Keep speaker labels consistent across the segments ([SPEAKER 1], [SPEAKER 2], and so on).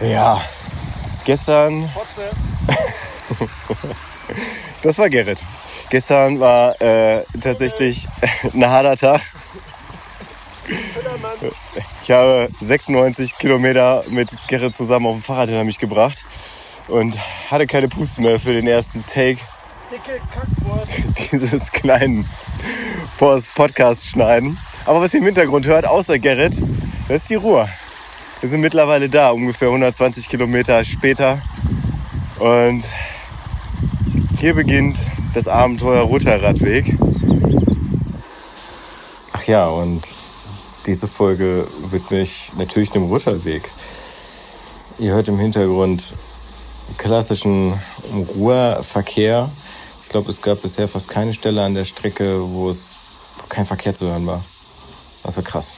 [SPEAKER 1] Ja, gestern. das war Gerrit. Gestern war äh, tatsächlich ein harter Tag. Ich habe 96 Kilometer mit Gerrit zusammen auf dem Fahrrad hinter mich gebracht und hatte keine Puste mehr für den ersten Take dieses kleinen Podcast schneiden. Aber was ihr im Hintergrund hört, außer Gerrit, das ist die Ruhe. Wir sind mittlerweile da, ungefähr 120 Kilometer später. Und hier beginnt das Abenteuer Roter Radweg. Ach ja, und diese Folge widme ich natürlich dem Rutterweg. Ihr hört im Hintergrund klassischen Ruhrverkehr. Ich glaube, es gab bisher fast keine Stelle an der Strecke, wo es kein Verkehr zu hören war. Das war krass.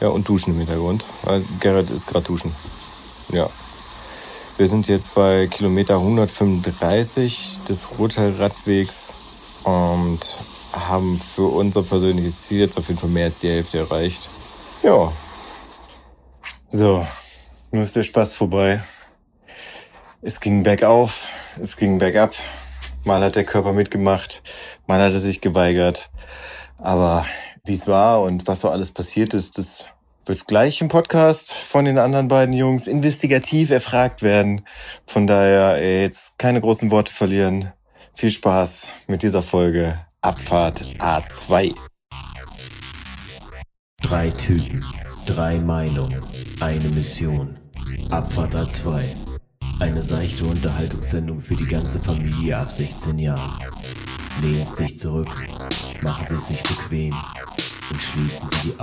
[SPEAKER 1] Ja, und Duschen im Hintergrund. Weil Gerrit ist gerade duschen. Ja. Wir sind jetzt bei Kilometer 135 des Roter Radwegs und haben für unser persönliches Ziel jetzt auf jeden Fall mehr als die Hälfte erreicht. Ja. So, nun ist der Spaß vorbei. Es ging bergauf, es ging bergab. Mal hat der Körper mitgemacht, mal hat er sich geweigert. Aber wie es war und was so alles passiert ist, das wird gleich im Podcast von den anderen beiden Jungs investigativ erfragt werden. Von daher ey, jetzt keine großen Worte verlieren. Viel Spaß mit dieser Folge Abfahrt A2.
[SPEAKER 2] Drei Typen, drei Meinungen, eine Mission. Abfahrt A2. Eine seichte Unterhaltungssendung für die ganze Familie ab 16 Jahren. Lehnen Sie sich zurück, machen Sie es sich bequem und schließen Sie die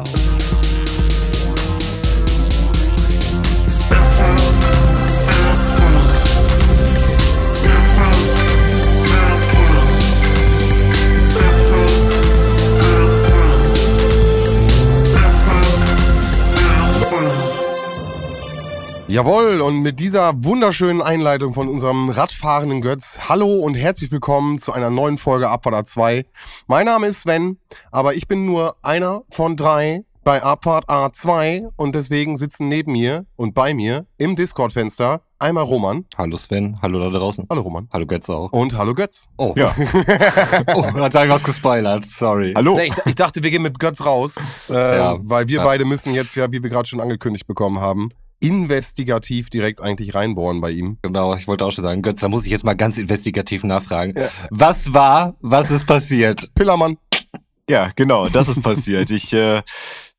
[SPEAKER 3] Jawohl, und mit dieser wunderschönen Einleitung von unserem radfahrenden Götz, hallo und herzlich willkommen zu einer neuen Folge Abfahrt 2. Mein Name ist Sven, aber ich bin nur einer von drei bei Abfahrt A2 und deswegen sitzen neben mir und bei mir im Discord-Fenster einmal Roman.
[SPEAKER 4] Hallo Sven, hallo da draußen.
[SPEAKER 3] Hallo Roman.
[SPEAKER 4] Hallo Götze auch.
[SPEAKER 3] Und hallo Götz.
[SPEAKER 4] Oh,
[SPEAKER 1] Ja.
[SPEAKER 4] oh habe ich was gespoilert, sorry.
[SPEAKER 1] Hallo.
[SPEAKER 3] Nee, ich, ich dachte, wir gehen mit Götz raus, äh,
[SPEAKER 4] Ja,
[SPEAKER 3] weil wir
[SPEAKER 4] ja.
[SPEAKER 3] beide müssen jetzt ja, wie wir gerade schon angekündigt bekommen haben, investigativ direkt eigentlich reinbohren bei ihm.
[SPEAKER 4] Genau, ich wollte auch schon sagen, Götz, da muss ich jetzt mal ganz investigativ nachfragen. Was war, was ist passiert?
[SPEAKER 3] Pillermann.
[SPEAKER 1] Ja, genau, das ist passiert. Ich äh,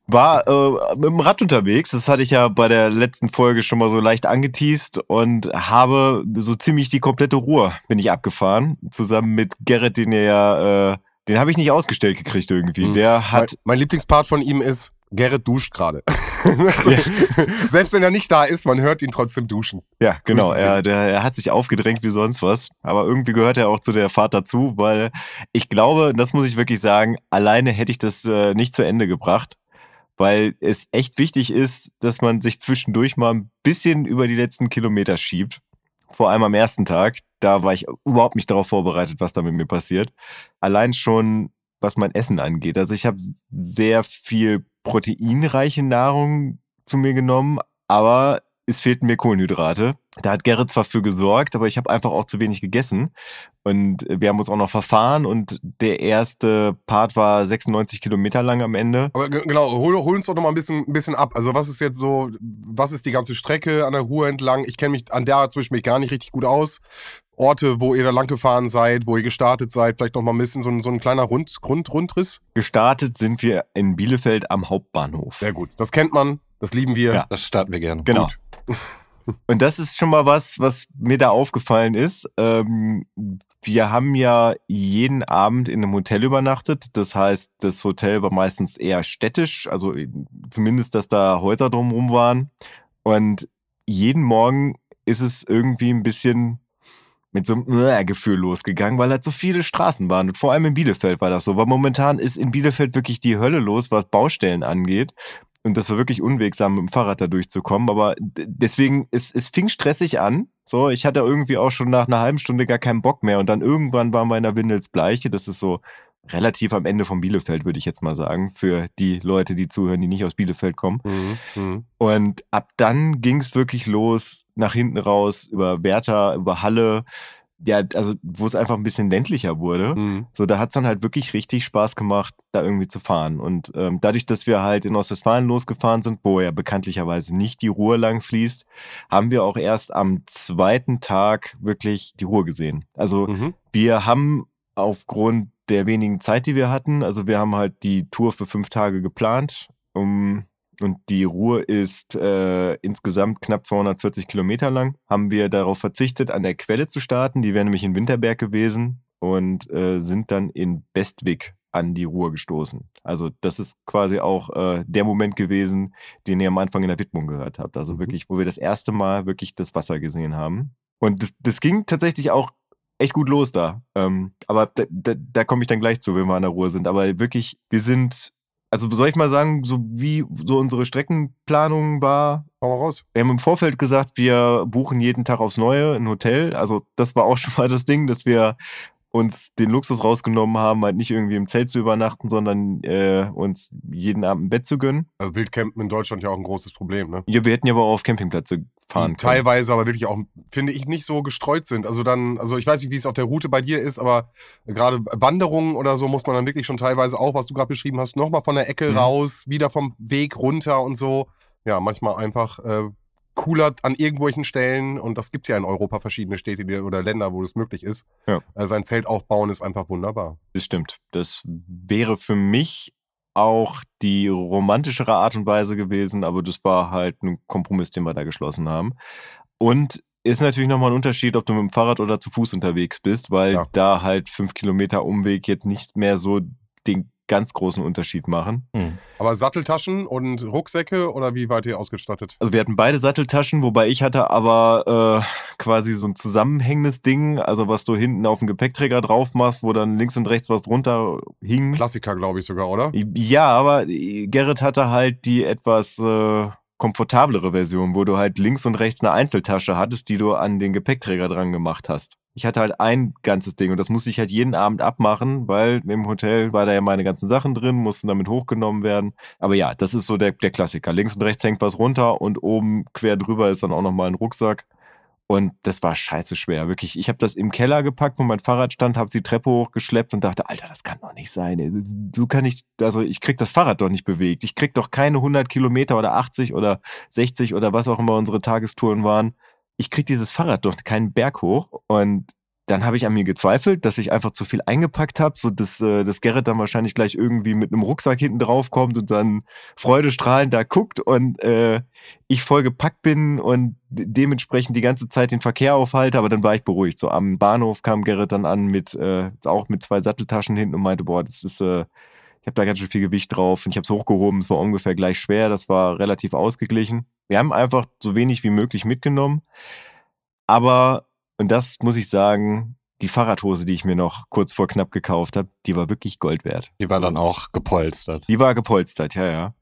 [SPEAKER 1] war äh, mit dem Rad unterwegs, das hatte ich ja bei der letzten Folge schon mal so leicht angeteased und habe so ziemlich die komplette Ruhe bin ich abgefahren, zusammen mit Gerrit, den er ja, äh, den habe ich nicht ausgestellt gekriegt irgendwie.
[SPEAKER 3] Mhm.
[SPEAKER 1] Der
[SPEAKER 3] Mein,
[SPEAKER 1] hat,
[SPEAKER 3] mein Lieblingspart von ihm ist, Gerrit duscht gerade. Selbst wenn er nicht da ist, man hört ihn trotzdem duschen.
[SPEAKER 1] ja genau, er, der, er hat sich aufgedrängt wie sonst was, aber irgendwie gehört er auch zu der Fahrt dazu, weil ich glaube, das muss ich wirklich sagen, alleine hätte ich das äh, nicht zu Ende gebracht. weil es echt wichtig ist, dass man sich zwischendurch mal ein bisschen über die letzten Kilometer schiebt. Vor allem am ersten Tag, da war ich überhaupt nicht darauf vorbereitet, was da mit mir passiert. Allein schon, was mein Essen angeht. Also ich habe sehr viel proteinreiche Nahrung zu mir genommen, aber es fehlten mir Kohlenhydrate. Da hat Gerrit zwar für gesorgt, aber ich habe einfach auch zu wenig gegessen. Und wir haben uns auch noch verfahren und der erste Part war 96 Kilometer lang am Ende.
[SPEAKER 3] Aber ge- genau, hol, hol uns doch noch mal ein bisschen, ein bisschen ab. Also was ist jetzt so, was ist die ganze Strecke an der Ruhr entlang? Ich kenne mich an der zwischen mich gar nicht richtig gut aus. Orte, wo ihr da lang gefahren seid, wo ihr gestartet seid, vielleicht noch mal ein bisschen so ein, so ein kleiner Rund, Grund, Rundriss.
[SPEAKER 1] Gestartet sind wir in Bielefeld am Hauptbahnhof.
[SPEAKER 3] Sehr gut. Das kennt man, das lieben wir.
[SPEAKER 1] Ja.
[SPEAKER 4] Das starten wir gerne.
[SPEAKER 1] Genau. Und das ist schon mal was, was mir da aufgefallen ist. Ähm, wir haben ja jeden Abend in einem Hotel übernachtet. Das heißt, das Hotel war meistens eher städtisch, also zumindest, dass da Häuser drumherum waren. Und jeden Morgen ist es irgendwie ein bisschen mit so einem äh, Gefühl losgegangen, weil halt so viele Straßen waren. Vor allem in Bielefeld war das so. Weil momentan ist in Bielefeld wirklich die Hölle los, was Baustellen angeht. Und das war wirklich unwegsam, mit dem Fahrrad da durchzukommen. Aber deswegen, es, es fing stressig an. So, ich hatte irgendwie auch schon nach einer halben Stunde gar keinen Bock mehr. Und dann irgendwann waren wir in der Windelsbleiche. Das ist so relativ am Ende von Bielefeld, würde ich jetzt mal sagen, für die Leute, die zuhören, die nicht aus Bielefeld kommen.
[SPEAKER 3] Mhm. Mhm.
[SPEAKER 1] Und ab dann ging es wirklich los, nach hinten raus, über Werther, über Halle, ja, also wo es einfach ein bisschen ländlicher wurde.
[SPEAKER 3] Mhm.
[SPEAKER 1] So, da hat's dann halt wirklich richtig Spaß gemacht, da irgendwie zu fahren. Und ähm, dadurch, dass wir halt in Ostwestfalen losgefahren sind, wo ja bekanntlicherweise nicht die Ruhr lang fließt, haben wir auch erst am zweiten Tag wirklich die Ruhr gesehen. Also
[SPEAKER 3] Mhm.
[SPEAKER 1] wir haben aufgrund der wenigen Zeit, die wir hatten, also wir haben halt die Tour für fünf Tage geplant. Um, und die Ruhr ist äh, insgesamt knapp 240 Kilometer lang. Haben wir darauf verzichtet, an der Quelle zu starten. Die wäre nämlich in Winterberg gewesen und äh, sind dann in Bestwig an die Ruhr gestoßen. Also das ist quasi auch äh, der Moment gewesen, den ihr am Anfang in der Widmung gehört habt. Also
[SPEAKER 3] Mhm.
[SPEAKER 1] wirklich, wo wir das erste Mal wirklich das Wasser gesehen haben. Und das, das ging tatsächlich auch echt gut los da. Ähm, aber da, da, da komme ich dann gleich zu, wenn wir an der Ruhr sind. Aber wirklich, wir sind, also soll ich mal sagen, so wie so unsere Streckenplanung war,
[SPEAKER 3] Hau mal raus.
[SPEAKER 1] wir haben im Vorfeld gesagt, wir buchen jeden Tag aufs Neue ein Hotel. Also das war auch schon mal das Ding, dass wir uns den Luxus rausgenommen haben, halt nicht irgendwie im Zelt zu übernachten, sondern äh, uns jeden Abend ein Bett zu gönnen.
[SPEAKER 3] Also Wildcampen in Deutschland ja auch ein großes Problem, ne?
[SPEAKER 1] Ja, wir hätten ja aber auch auf Campingplätze fahren
[SPEAKER 3] die
[SPEAKER 1] können.
[SPEAKER 3] teilweise aber wirklich auch, finde ich, nicht so gestreut sind. Also dann, also ich weiß nicht, wie es auf der Route bei dir ist, aber gerade Wanderungen oder so muss man dann wirklich schon teilweise auch, was du gerade beschrieben hast, nochmal von der Ecke
[SPEAKER 1] Mhm.
[SPEAKER 3] raus, wieder vom Weg runter und so. Ja, manchmal einfach äh, cooler an irgendwelchen Stellen und das gibt ja in Europa verschiedene Städte die, oder Länder, wo das möglich ist.
[SPEAKER 1] Ja.
[SPEAKER 3] Sein Zelt aufbauen ist einfach wunderbar.
[SPEAKER 1] Das stimmt. Das wäre für mich auch die romantischere Art und Weise gewesen, aber das war halt ein Kompromiss, den wir da geschlossen haben. Und ist natürlich nochmal ein Unterschied, ob du mit dem Fahrrad oder zu Fuß unterwegs bist, weil
[SPEAKER 3] Ja.
[SPEAKER 1] da halt fünf Kilometer Umweg jetzt nicht mehr so den ganz großen Unterschied machen.
[SPEAKER 3] Aber Satteltaschen und Rucksäcke oder wie wart ihr ausgestattet?
[SPEAKER 1] Also wir hatten beide Satteltaschen, wobei ich hatte aber äh, quasi so ein zusammenhängendes Ding, also was du hinten auf den Gepäckträger drauf machst, wo dann links und rechts was drunter hing.
[SPEAKER 3] Klassiker, glaube ich sogar, oder?
[SPEAKER 1] Ja, aber Gerrit hatte halt die etwas äh, komfortablere Version, wo du halt links und rechts eine Einzeltasche hattest, die du an den Gepäckträger dran gemacht hast. Ich hatte halt ein ganzes Ding und das musste ich halt jeden Abend abmachen, weil im Hotel war da ja meine ganzen Sachen drin, mussten damit hochgenommen werden. Aber ja, das ist so der, der Klassiker. Links und rechts hängt was runter und oben quer drüber ist dann auch nochmal ein Rucksack. Und das war scheiße schwer, wirklich. Ich habe das im Keller gepackt, wo mein Fahrrad stand, habe die Treppe hochgeschleppt und dachte, Alter, das kann doch nicht sein. Du kann ich, also ich krieg das Fahrrad doch nicht bewegt. Ich krieg doch keine 100 Kilometer oder 80 oder 60 oder was auch immer unsere Tagestouren waren. Ich krieg dieses Fahrrad doch keinen Berg hoch. Und dann habe ich an mir gezweifelt, dass ich einfach zu viel eingepackt habe, so dass, äh, dass Gerrit dann wahrscheinlich gleich irgendwie mit einem Rucksack hinten drauf kommt und dann freudestrahlend da guckt und äh, ich voll gepackt bin und de- dementsprechend die ganze Zeit den Verkehr aufhalte, aber dann war ich beruhigt. So am Bahnhof kam Gerrit dann an mit äh, auch mit zwei Satteltaschen hinten und meinte, boah, das ist äh, ich habe da ganz schön viel Gewicht drauf und ich habe es hochgehoben, es war ungefähr gleich schwer, das war relativ ausgeglichen. Wir haben einfach so wenig wie möglich mitgenommen, aber und das muss ich sagen, die Fahrradhose, die ich mir noch kurz vor knapp gekauft habe, die war wirklich Gold wert.
[SPEAKER 4] Die war dann auch gepolstert.
[SPEAKER 1] Die war gepolstert, ja, ja.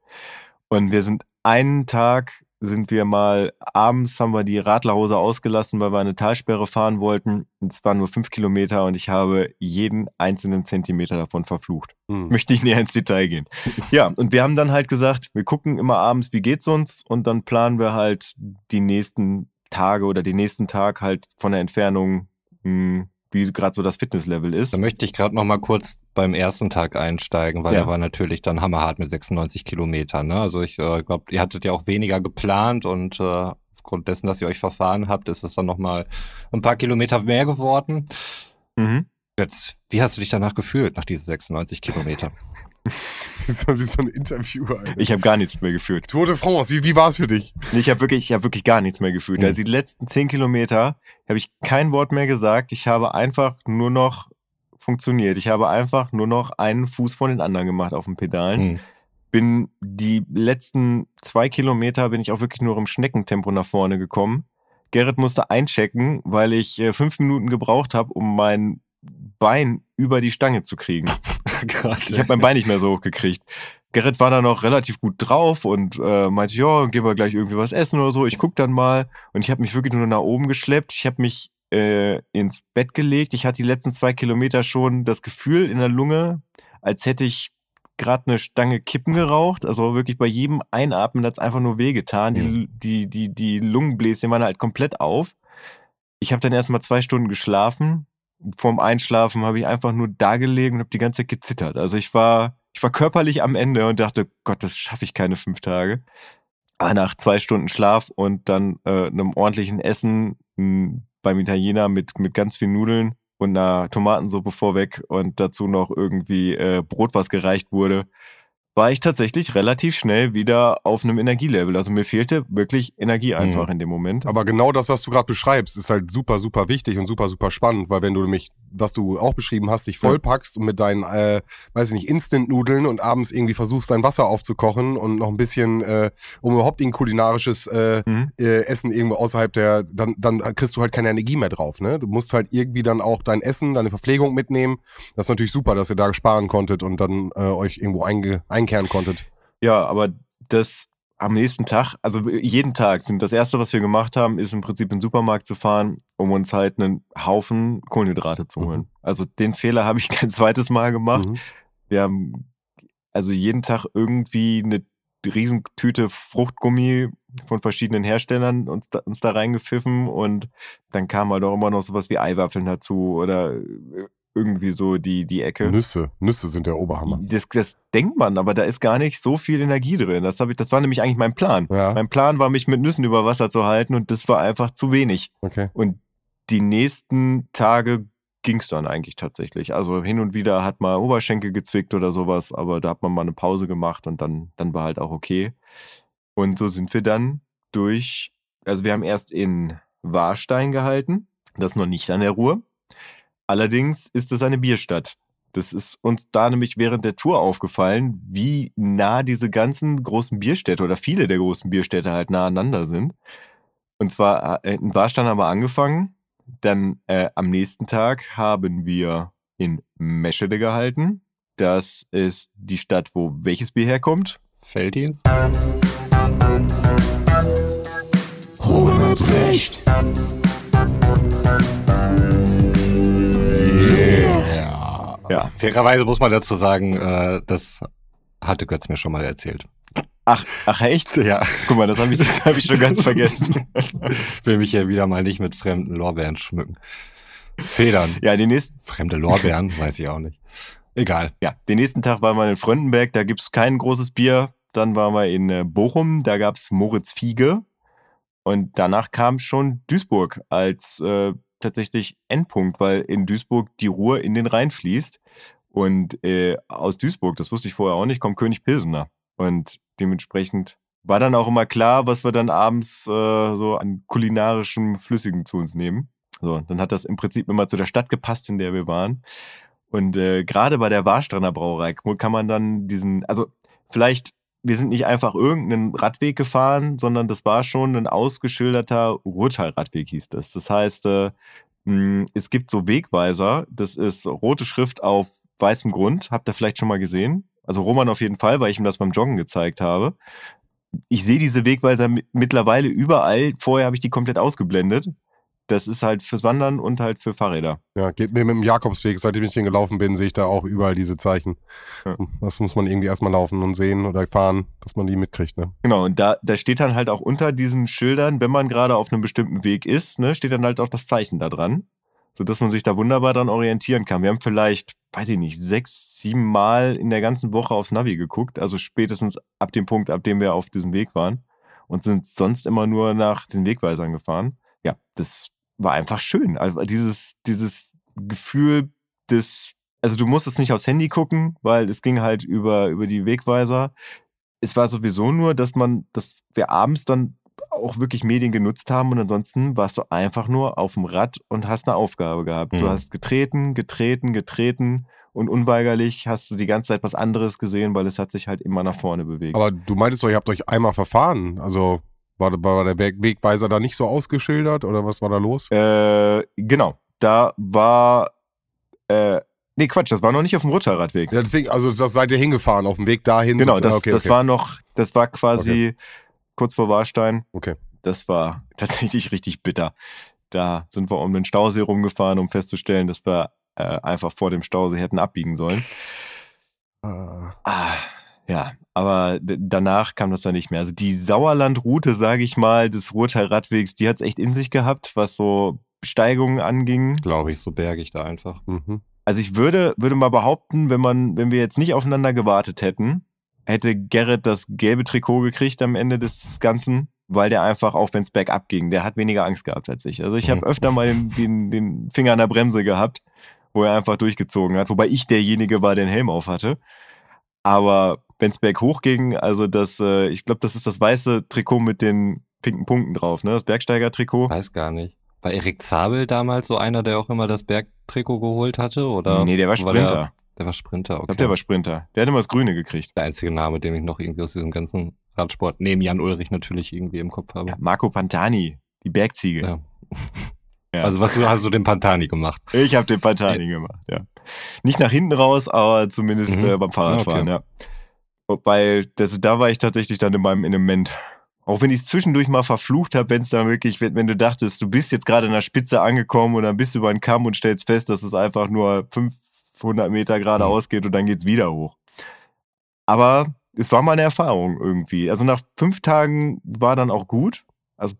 [SPEAKER 1] Und wir sind einen Tag, sind wir mal, abends haben wir die Radlerhose ausgelassen, weil wir eine Talsperre fahren wollten. Und Es waren nur fünf Kilometer und ich habe jeden einzelnen Zentimeter davon verflucht.
[SPEAKER 3] Hm.
[SPEAKER 1] Möchte ich näher ins Detail gehen. Ja, und wir haben dann halt gesagt, wir gucken immer abends, wie geht's uns und dann planen wir halt die nächsten Tage oder den nächsten Tag halt von der Entfernung, mh, wie gerade so das Fitnesslevel ist.
[SPEAKER 4] Da möchte ich gerade noch mal kurz beim ersten Tag einsteigen, weil
[SPEAKER 1] Ja.
[SPEAKER 4] der war natürlich dann hammerhart mit 96 Kilometern. Ne? Also ich äh, glaube, ihr hattet ja auch weniger geplant und äh, aufgrund dessen, dass ihr euch verfahren habt, ist es dann noch mal ein paar Kilometer mehr geworden.
[SPEAKER 1] Mhm.
[SPEAKER 4] Jetzt, wie hast du dich danach gefühlt nach diesen 96 Kilometern?
[SPEAKER 3] Wie so, wie so ein Interview. Alter.
[SPEAKER 1] Ich habe gar nichts mehr gefühlt.
[SPEAKER 3] Tour de France, wie, wie war es für dich?
[SPEAKER 1] Nee, Ich habe wirklich, ich habe wirklich gar nichts mehr gefühlt.
[SPEAKER 4] Mhm.
[SPEAKER 1] Also die letzten zehn Kilometer habe ich kein Wort mehr gesagt. Ich habe einfach nur noch funktioniert. Ich habe einfach nur noch einen Fuß von den anderen gemacht auf den Pedalen.
[SPEAKER 4] Hm.
[SPEAKER 1] Bin die letzten zwei Kilometer bin ich auch wirklich nur im Schneckentempo nach vorne gekommen. Gerrit musste einchecken, weil ich äh, fünf Minuten gebraucht habe, um mein Bein über die Stange zu kriegen.
[SPEAKER 4] Gott.
[SPEAKER 1] Ich habe mein Bein nicht mehr so hochgekriegt. Gerrit war da noch relativ gut drauf und äh, meinte, ja, gehen wir gleich irgendwie was essen oder so. Ich guck dann mal. Und ich habe mich wirklich nur nach oben geschleppt. Ich habe mich äh, ins Bett gelegt. Ich hatte die letzten zwei Kilometer schon das Gefühl in der Lunge, als hätte ich gerade eine Stange Kippen geraucht. Also wirklich bei jedem Einatmen hat es einfach nur wehgetan. Die, die, die, die Lungenbläschen waren halt komplett auf. Ich habe dann erstmal zwei Stunden geschlafen. Vorm Einschlafen habe ich einfach nur da gelegen und habe die ganze Zeit gezittert. Also ich war, ich war körperlich am Ende und dachte, Gott, das schaffe ich keine fünf Tage. Aber nach zwei Stunden Schlaf und dann äh, einem ordentlichen Essen mh, beim Italiener mit, mit ganz viel Nudeln und einer Tomatensuppe vorweg und dazu noch irgendwie äh, Brot, was gereicht wurde, war ich tatsächlich relativ schnell wieder auf einem Energielevel. Also mir fehlte wirklich Energie einfach
[SPEAKER 3] Mhm.
[SPEAKER 1] in dem Moment.
[SPEAKER 3] Aber genau das, was du gerade beschreibst, ist halt super, super wichtig und super, super spannend, weil wenn du nämlich, was du auch beschrieben hast, dich vollpackst und mit deinen, äh, weiß ich nicht, Instant-Nudeln und abends irgendwie versuchst, dein Wasser aufzukochen und noch ein bisschen, äh, um überhaupt ein kulinarisches äh,
[SPEAKER 1] Mhm.
[SPEAKER 3] äh, Essen irgendwo außerhalb der, dann, dann kriegst du halt keine Energie mehr drauf, ne? Du musst halt irgendwie dann auch dein Essen, deine Verpflegung mitnehmen. Das ist natürlich super, dass ihr da sparen konntet und dann äh, euch irgendwo einge einkehren konntet.
[SPEAKER 1] Ja, aber das am nächsten Tag, also jeden Tag sind das erste, was wir gemacht haben, ist im Prinzip in den Supermarkt zu fahren, um uns halt einen Haufen Kohlenhydrate zu holen. Also den Fehler habe ich kein zweites Mal gemacht.
[SPEAKER 3] Mhm.
[SPEAKER 1] Wir haben also jeden Tag irgendwie eine Riesentüte Fruchtgummi von verschiedenen Herstellern uns da, uns da reingepfiffen und dann kam halt auch immer noch sowas wie Eiwaffeln dazu oder irgendwie so die, die Ecke.
[SPEAKER 3] Nüsse, Nüsse sind der Oberhammer.
[SPEAKER 1] Das, das denkt man, aber da ist gar nicht so viel Energie drin. Das, ich, das war nämlich eigentlich mein Plan.
[SPEAKER 3] Ja,
[SPEAKER 1] Mein Plan war, mich mit Nüssen über Wasser zu halten und das war einfach zu wenig.
[SPEAKER 3] okay.
[SPEAKER 1] Und die nächsten Tage ging es dann eigentlich tatsächlich. Also hin und wieder hat mal Oberschenkel gezwickt oder sowas, aber da hat man mal eine Pause gemacht und dann, dann war halt auch okay. Und so sind wir dann durch, also wir haben erst in Warstein gehalten, das noch nicht an der Ruhr. Allerdings ist es eine Bierstadt. Das ist uns da nämlich während der Tour aufgefallen, wie nah diese ganzen großen Bierstädte oder viele der großen Bierstädte halt nah aneinander sind. Und zwar äh, in Warstein haben wir angefangen. Dann äh, am nächsten Tag haben wir in Meschede gehalten. Das ist die Stadt, wo welches Bier herkommt?
[SPEAKER 4] Felddienst?
[SPEAKER 2] Ronald recht.
[SPEAKER 1] Ja.
[SPEAKER 4] Fairerweise muss man dazu sagen, äh, das hatte Götz mir schon mal erzählt.
[SPEAKER 1] Ach, ach echt?
[SPEAKER 4] Ja,
[SPEAKER 1] Guck mal, das habe ich, hab ich schon ganz vergessen.
[SPEAKER 4] ich will mich ja wieder mal nicht mit fremden Lorbeeren schmücken. Federn.
[SPEAKER 1] Ja, den nächsten,
[SPEAKER 4] Fremde Lorbeeren, weiß ich auch nicht. Egal.
[SPEAKER 1] ja, den nächsten Tag waren wir in Fröndenberg, da gibt's kein großes Bier. Dann waren wir in äh, Bochum, da gab's Moritz Fiege. Und danach kam schon Duisburg als äh, tatsächlich Endpunkt, weil in Duisburg die Ruhr in den Rhein fließt. Und äh, aus Duisburg, das wusste ich vorher auch nicht, kommt König Pilsener. Und dementsprechend war dann auch immer klar, was wir dann abends äh, so an kulinarischem Flüssigen zu uns nehmen. So, dann hat das im Prinzip immer zu der Stadt gepasst, in der wir waren. Und äh, gerade bei der Warstrander Brauerei kann man dann diesen, also vielleicht, wir sind nicht einfach irgendeinen Radweg gefahren, sondern das war schon ein ausgeschilderter Ruhrtal-Radweg hieß das. Das heißt, äh, mh, es gibt so Wegweiser, das ist rote Schrift auf weißem Grund, habt ihr vielleicht schon mal gesehen? Also Roman auf jeden Fall, weil ich ihm das beim Joggen gezeigt habe. Ich sehe diese Wegweiser mi- mittlerweile überall. Vorher habe ich die komplett ausgeblendet. Das ist halt fürs Wandern und halt für Fahrräder.
[SPEAKER 3] Ja, geht mir mit dem Jakobsweg, seitdem ich den gelaufen bin, sehe ich da auch überall diese Zeichen.
[SPEAKER 1] Ja.
[SPEAKER 3] Das muss man irgendwie erstmal laufen und sehen oder fahren, dass man die mitkriegt, ne?
[SPEAKER 1] Genau, und da, da steht dann halt auch unter diesen Schildern, wenn man gerade auf einem bestimmten Weg ist, ne, steht dann halt auch das Zeichen da dran, sodass man sich da wunderbar dran orientieren kann. Wir haben vielleicht, weiß ich nicht, sechs, sieben Mal in der ganzen Woche aufs Navi geguckt, also spätestens ab dem Punkt, ab dem wir auf diesem Weg waren und sind sonst immer nur nach den Wegweisern gefahren. Ja, das war einfach schön. Also dieses, dieses Gefühl des, also du musstest nicht aufs Handy gucken, weil es ging halt über, über die Wegweiser es war sowieso nur, dass man, dass wir abends dann auch wirklich Medien genutzt haben und ansonsten warst du einfach nur auf dem Rad und hast eine Aufgabe gehabt. Du
[SPEAKER 3] Mhm.
[SPEAKER 1] hast getreten, getreten, getreten und unweigerlich hast du die ganze Zeit was anderes gesehen, weil es hat sich halt immer nach vorne bewegt.
[SPEAKER 3] Aber du meintest doch, ihr habt euch einmal verfahren. Also war, war der Weg- Wegweiser da nicht so ausgeschildert oder was war da los?
[SPEAKER 1] äh, genau, da war, äh, nee Quatsch, das war noch nicht auf dem Rutterradweg.
[SPEAKER 3] Ja, deswegen, also das seid ihr hingefahren, auf dem Weg dahin.
[SPEAKER 1] Genau, das,
[SPEAKER 3] okay,
[SPEAKER 1] das
[SPEAKER 3] okay.
[SPEAKER 1] war noch, das war quasi kurz vor Warstein.
[SPEAKER 3] Okay.
[SPEAKER 1] Das war tatsächlich richtig bitter. Da sind wir um den Stausee rumgefahren, um festzustellen, dass wir äh, einfach vor dem Stausee hätten abbiegen sollen.
[SPEAKER 3] Ah.
[SPEAKER 1] Ah, ja, aber danach kam das dann nicht mehr. Also die Sauerlandroute, sage ich mal, des Ruhrtal-Radwegs, die hat es echt in sich gehabt, was so Steigungen anging.
[SPEAKER 4] Glaube ich, so bergig da einfach.
[SPEAKER 3] Mhm.
[SPEAKER 1] Also ich würde, würde mal behaupten, wenn man, wenn wir jetzt nicht aufeinander gewartet hätten, hätte Gerrit das gelbe Trikot gekriegt am Ende des Ganzen, weil der einfach, auch wenn es bergab ging, der hat weniger Angst gehabt als ich. Also ich habe
[SPEAKER 4] Mhm.
[SPEAKER 1] öfter mal den, den, den Finger an der Bremse gehabt, wo er einfach durchgezogen hat, wobei ich derjenige war, der den Helm auf hatte. Aber wenn es berghoch ging, also das, äh, ich glaube, das ist das weiße Trikot mit den pinken Punkten drauf, ne? Das Bergsteiger-Trikot.
[SPEAKER 4] Weiß gar nicht. War Erik Zabel damals so einer, der auch immer das Bergtrikot geholt hatte? Oder
[SPEAKER 1] Nee, der war Sprinter.
[SPEAKER 4] der war Sprinter,
[SPEAKER 1] Ich
[SPEAKER 4] okay.
[SPEAKER 1] glaube, der war Sprinter. Der hat immer das Grüne gekriegt.
[SPEAKER 4] der einzige Name, den ich noch irgendwie aus diesem ganzen Radsport, neben Jan Ulrich natürlich irgendwie im Kopf habe.
[SPEAKER 1] Ja, Marco Pantani, die Bergziege.
[SPEAKER 4] Ja.
[SPEAKER 1] Ja.
[SPEAKER 4] Also was hast du den Pantani gemacht?
[SPEAKER 1] Ich habe den Pantani gemacht, ja. Nicht nach hinten raus, aber zumindest
[SPEAKER 4] Mhm.
[SPEAKER 1] äh, beim Fahrradfahren,
[SPEAKER 4] Okay.
[SPEAKER 1] ja. Weil das, da war ich tatsächlich dann in meinem Element. Auch wenn ich es zwischendurch mal verflucht habe, wenn es dann wirklich, wenn, wenn du dachtest, du bist jetzt gerade an der Spitze angekommen und dann bist du über einen Kamm und stellst fest, dass es einfach nur 500 Meter geradeaus geht und dann geht's wieder hoch. Aber es war mal eine Erfahrung irgendwie. Also nach fünf Tagen war dann auch gut. Also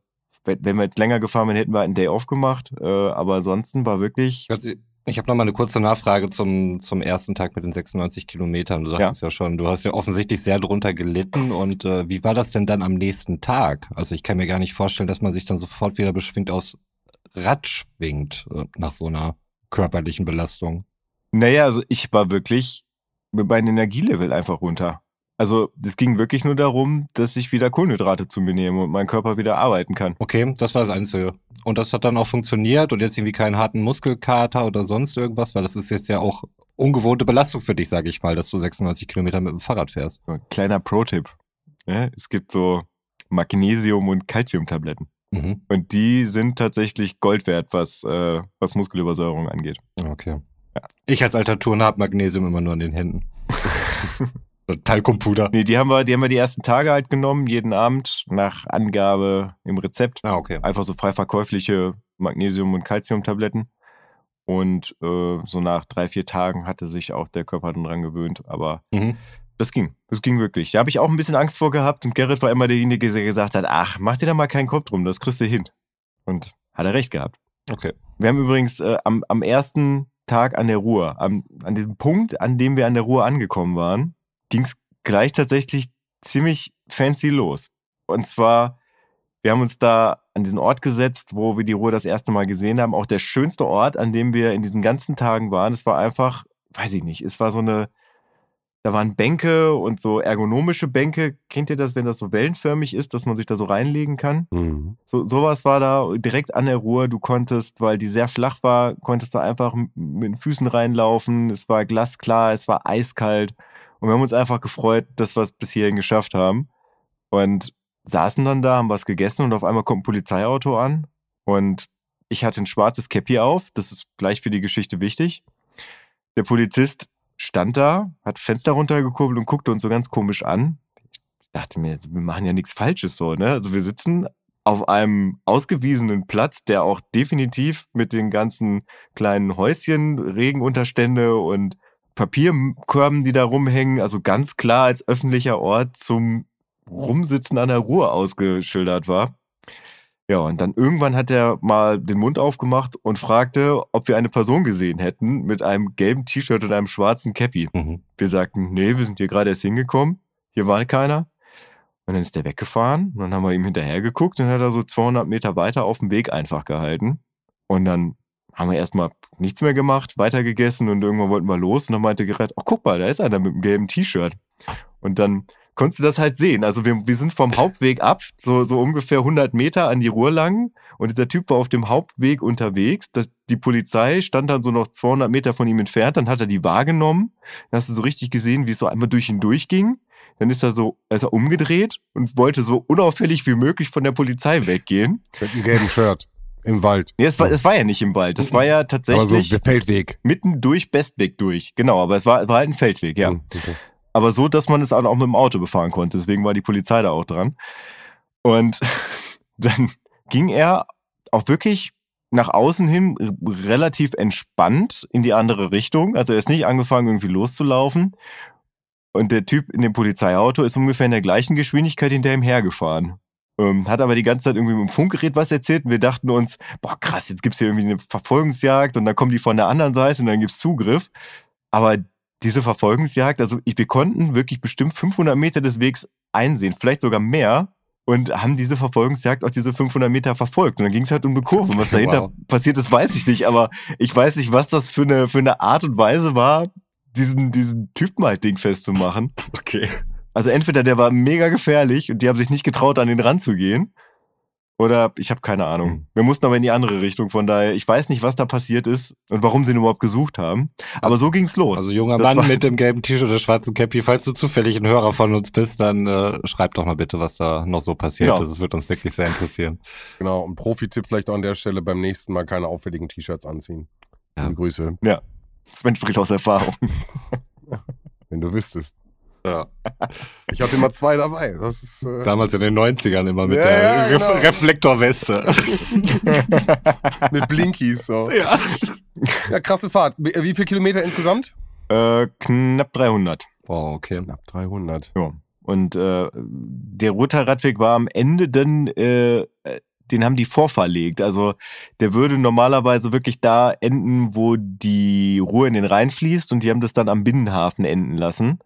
[SPEAKER 1] wenn, wir jetzt länger gefahren wären, hätten wir einen Day off gemacht. Äh, aber ansonsten war wirklich
[SPEAKER 4] Ich habe noch mal eine kurze Nachfrage zum, zum ersten Tag mit den 96 Kilometern. Du sagtest ja, schon, du hast ja offensichtlich sehr drunter gelitten. Und äh, wie war das denn dann am nächsten Tag? Also ich kann mir gar nicht vorstellen, dass man sich dann sofort wieder beschwingt aus Rad schwingt äh, nach so einer körperlichen Belastung.
[SPEAKER 1] Naja, also ich war wirklich mit meinem Energielevel einfach runter. Also es ging wirklich nur darum, dass ich wieder Kohlenhydrate zu mir nehme und mein Körper wieder arbeiten kann.
[SPEAKER 4] Okay, das war das Einzige. Und das hat dann auch funktioniert und jetzt irgendwie keinen harten Muskelkater oder sonst irgendwas, weil das ist jetzt ja auch ungewohnte Belastung für dich, sage ich mal, dass du 96 Kilometer mit dem Fahrrad fährst.
[SPEAKER 1] Kleiner Pro-Tipp. Ja, es gibt so Magnesium- und Calciumtabletten.
[SPEAKER 4] Mhm.
[SPEAKER 1] Und die sind tatsächlich Gold wert, was, äh, was Muskelübersäuerung angeht.
[SPEAKER 4] Okay. Ich als alter Turner hab Magnesium immer nur an den Händen. Talkumpuder.
[SPEAKER 1] Nee, die haben wir, die haben wir die ersten Tage halt genommen, jeden Abend nach Angabe im Rezept.
[SPEAKER 4] Ah, okay.
[SPEAKER 1] Einfach so frei verkäufliche Magnesium- und Calciumtabletten. Und äh, so nach drei, vier Tagen hatte sich auch der Körper dann dran gewöhnt. Aber
[SPEAKER 4] Mhm.
[SPEAKER 1] das ging. Das ging wirklich. Da habe ich auch ein bisschen Angst vor gehabt. Und Gerrit war immer derjenige, der gesagt hat, ach, mach dir da mal keinen Kopf drum, das kriegst du hin. Und hat er recht gehabt.
[SPEAKER 4] Okay.
[SPEAKER 1] Wir haben übrigens äh, am, am ersten Tag an der Ruhr, am, an diesem Punkt, an dem wir an der Ruhr angekommen waren, ging es gleich tatsächlich ziemlich fancy los. Und zwar, wir haben uns da an diesen Ort gesetzt, wo wir die Ruhr das erste Mal gesehen haben. Auch der schönste Ort, an dem wir in diesen ganzen Tagen waren. Es war einfach, weiß ich nicht, es war so eine, da waren Bänke und so ergonomische Bänke. Kennt ihr das, wenn das so wellenförmig ist, dass man sich da so reinlegen kann?
[SPEAKER 3] Mhm.
[SPEAKER 1] So, sowas war da direkt an der Ruhr. Du konntest, weil die sehr flach war, konntest du einfach mit den Füßen reinlaufen. Es war glasklar, es war eiskalt. Und wir haben uns einfach gefreut, dass wir es bis hierhin geschafft haben. Und saßen dann da, haben was gegessen und auf einmal kommt ein Polizeiauto an. Und ich hatte ein schwarzes Käppi auf. Das ist gleich für die Geschichte wichtig. Der Polizist stand da, hat Fenster runtergekurbelt und guckte uns so ganz komisch an. Ich dachte mir, wir machen ja nichts Falsches so, ne? Also wir sitzen auf einem ausgewiesenen Platz, der auch definitiv mit den ganzen kleinen Häuschen, Regenunterstände und Papierkörben, die da rumhängen, also ganz klar als öffentlicher Ort zum Rumsitzen an der Ruhe ausgeschildert war. Ja, und dann irgendwann hat er mal den Mund aufgemacht und fragte, ob wir eine Person gesehen hätten mit einem gelben T-Shirt und einem schwarzen Cappy.
[SPEAKER 4] Mhm.
[SPEAKER 1] Wir sagten, nee, wir sind hier gerade erst hingekommen. Hier war keiner. Und dann ist der weggefahren. Und dann haben wir ihm hinterher geguckt und hat er so 200 Meter weiter auf dem Weg einfach gehalten. Und dann haben wir erstmal nichts mehr gemacht, weitergegessen und irgendwann wollten wir los. Und dann meinte Gerrit, oh, guck mal, da ist einer mit einem gelben T-Shirt. Und dann konntest du das halt sehen. Also wir, wir sind vom Hauptweg ab, so, so ungefähr 100 Meter an die Ruhr lang. Und dieser Typ war auf dem Hauptweg unterwegs. Das, die Polizei stand dann so noch 200 Meter von ihm entfernt. Dann hat er die wahrgenommen. Dann hast du so richtig gesehen, wie es so einmal durch ihn durchging. Dann ist er so, ist er umgedreht und wollte so unauffällig wie möglich von der Polizei weggehen.
[SPEAKER 3] Mit einem gelben Shirt. Im Wald.
[SPEAKER 1] Nee, es war, es war ja nicht im Wald. Das war ja
[SPEAKER 3] Aber so
[SPEAKER 1] tatsächlich
[SPEAKER 3] der Feldweg.
[SPEAKER 1] mitten durch Bestweg durch. Genau, aber es war, war halt ein Feldweg, ja.
[SPEAKER 3] Mhm, okay.
[SPEAKER 1] Aber so, dass man es auch mit dem Auto befahren konnte. Deswegen war die Polizei da auch dran. Und dann ging er auch wirklich nach außen hin relativ entspannt in die andere Richtung. Also er ist nicht angefangen, irgendwie loszulaufen. Und der Typ in dem Polizeiauto ist ungefähr in der gleichen Geschwindigkeit hinter ihm hergefahren. Ähm, hat aber die ganze Zeit irgendwie mit dem Funkgerät was erzählt und wir dachten uns, boah krass, jetzt gibt's hier irgendwie eine Verfolgungsjagd und dann kommen die von der anderen Seite und dann gibt's Zugriff. Aber diese Verfolgungsjagd, also ich, wir konnten wirklich bestimmt 500 Meter des Wegs einsehen, vielleicht sogar mehr und haben diese Verfolgungsjagd auch diese 500 Meter verfolgt. Und dann ging es halt um eine Kurve. Und was dahinter wow. passiert ist, weiß ich nicht. Aber ich weiß nicht, was das für eine, für eine Art und Weise war, diesen, diesen Typen halt Ding festzumachen.
[SPEAKER 4] Okay.
[SPEAKER 1] Also entweder der war mega gefährlich und die haben sich nicht getraut, an den ranzugehen. Oder ich habe keine Ahnung. Hm. Wir mussten aber in die andere Richtung. Von daher, ich weiß nicht, was da passiert ist und warum sie ihn überhaupt gesucht haben. Aber so ging's los.
[SPEAKER 4] Also junger das Mann mit dem gelben T-Shirt und schwarzen Cappy, falls du zufällig ein Hörer von uns bist, dann äh, schreib doch mal bitte, was da noch so passiert genau. ist. Es wird uns wirklich sehr interessieren.
[SPEAKER 3] Genau, und Profi-Tipp vielleicht auch an der Stelle beim nächsten Mal keine auffälligen T-Shirts anziehen. Ja. Grüße.
[SPEAKER 1] Ja, Sven spricht aus Erfahrung.
[SPEAKER 3] Wenn du wüsstest. Ja. Ich hatte immer zwei dabei. Das ist,
[SPEAKER 4] äh Damals in den 90ern immer mit ja, der ja, genau. Reflektorweste.
[SPEAKER 3] mit Blinkies so.
[SPEAKER 4] Ja.
[SPEAKER 3] ja, krasse Fahrt. Wie viele Kilometer insgesamt?
[SPEAKER 1] Äh, knapp 300.
[SPEAKER 3] Wow, okay. Knapp 300.
[SPEAKER 1] Ja. Und äh, der Roter Radweg war am Ende dann äh, den haben die vorverlegt. Also der würde normalerweise wirklich da enden, wo die Ruhr in den Rhein fließt und die haben das dann am Binnenhafen enden lassen.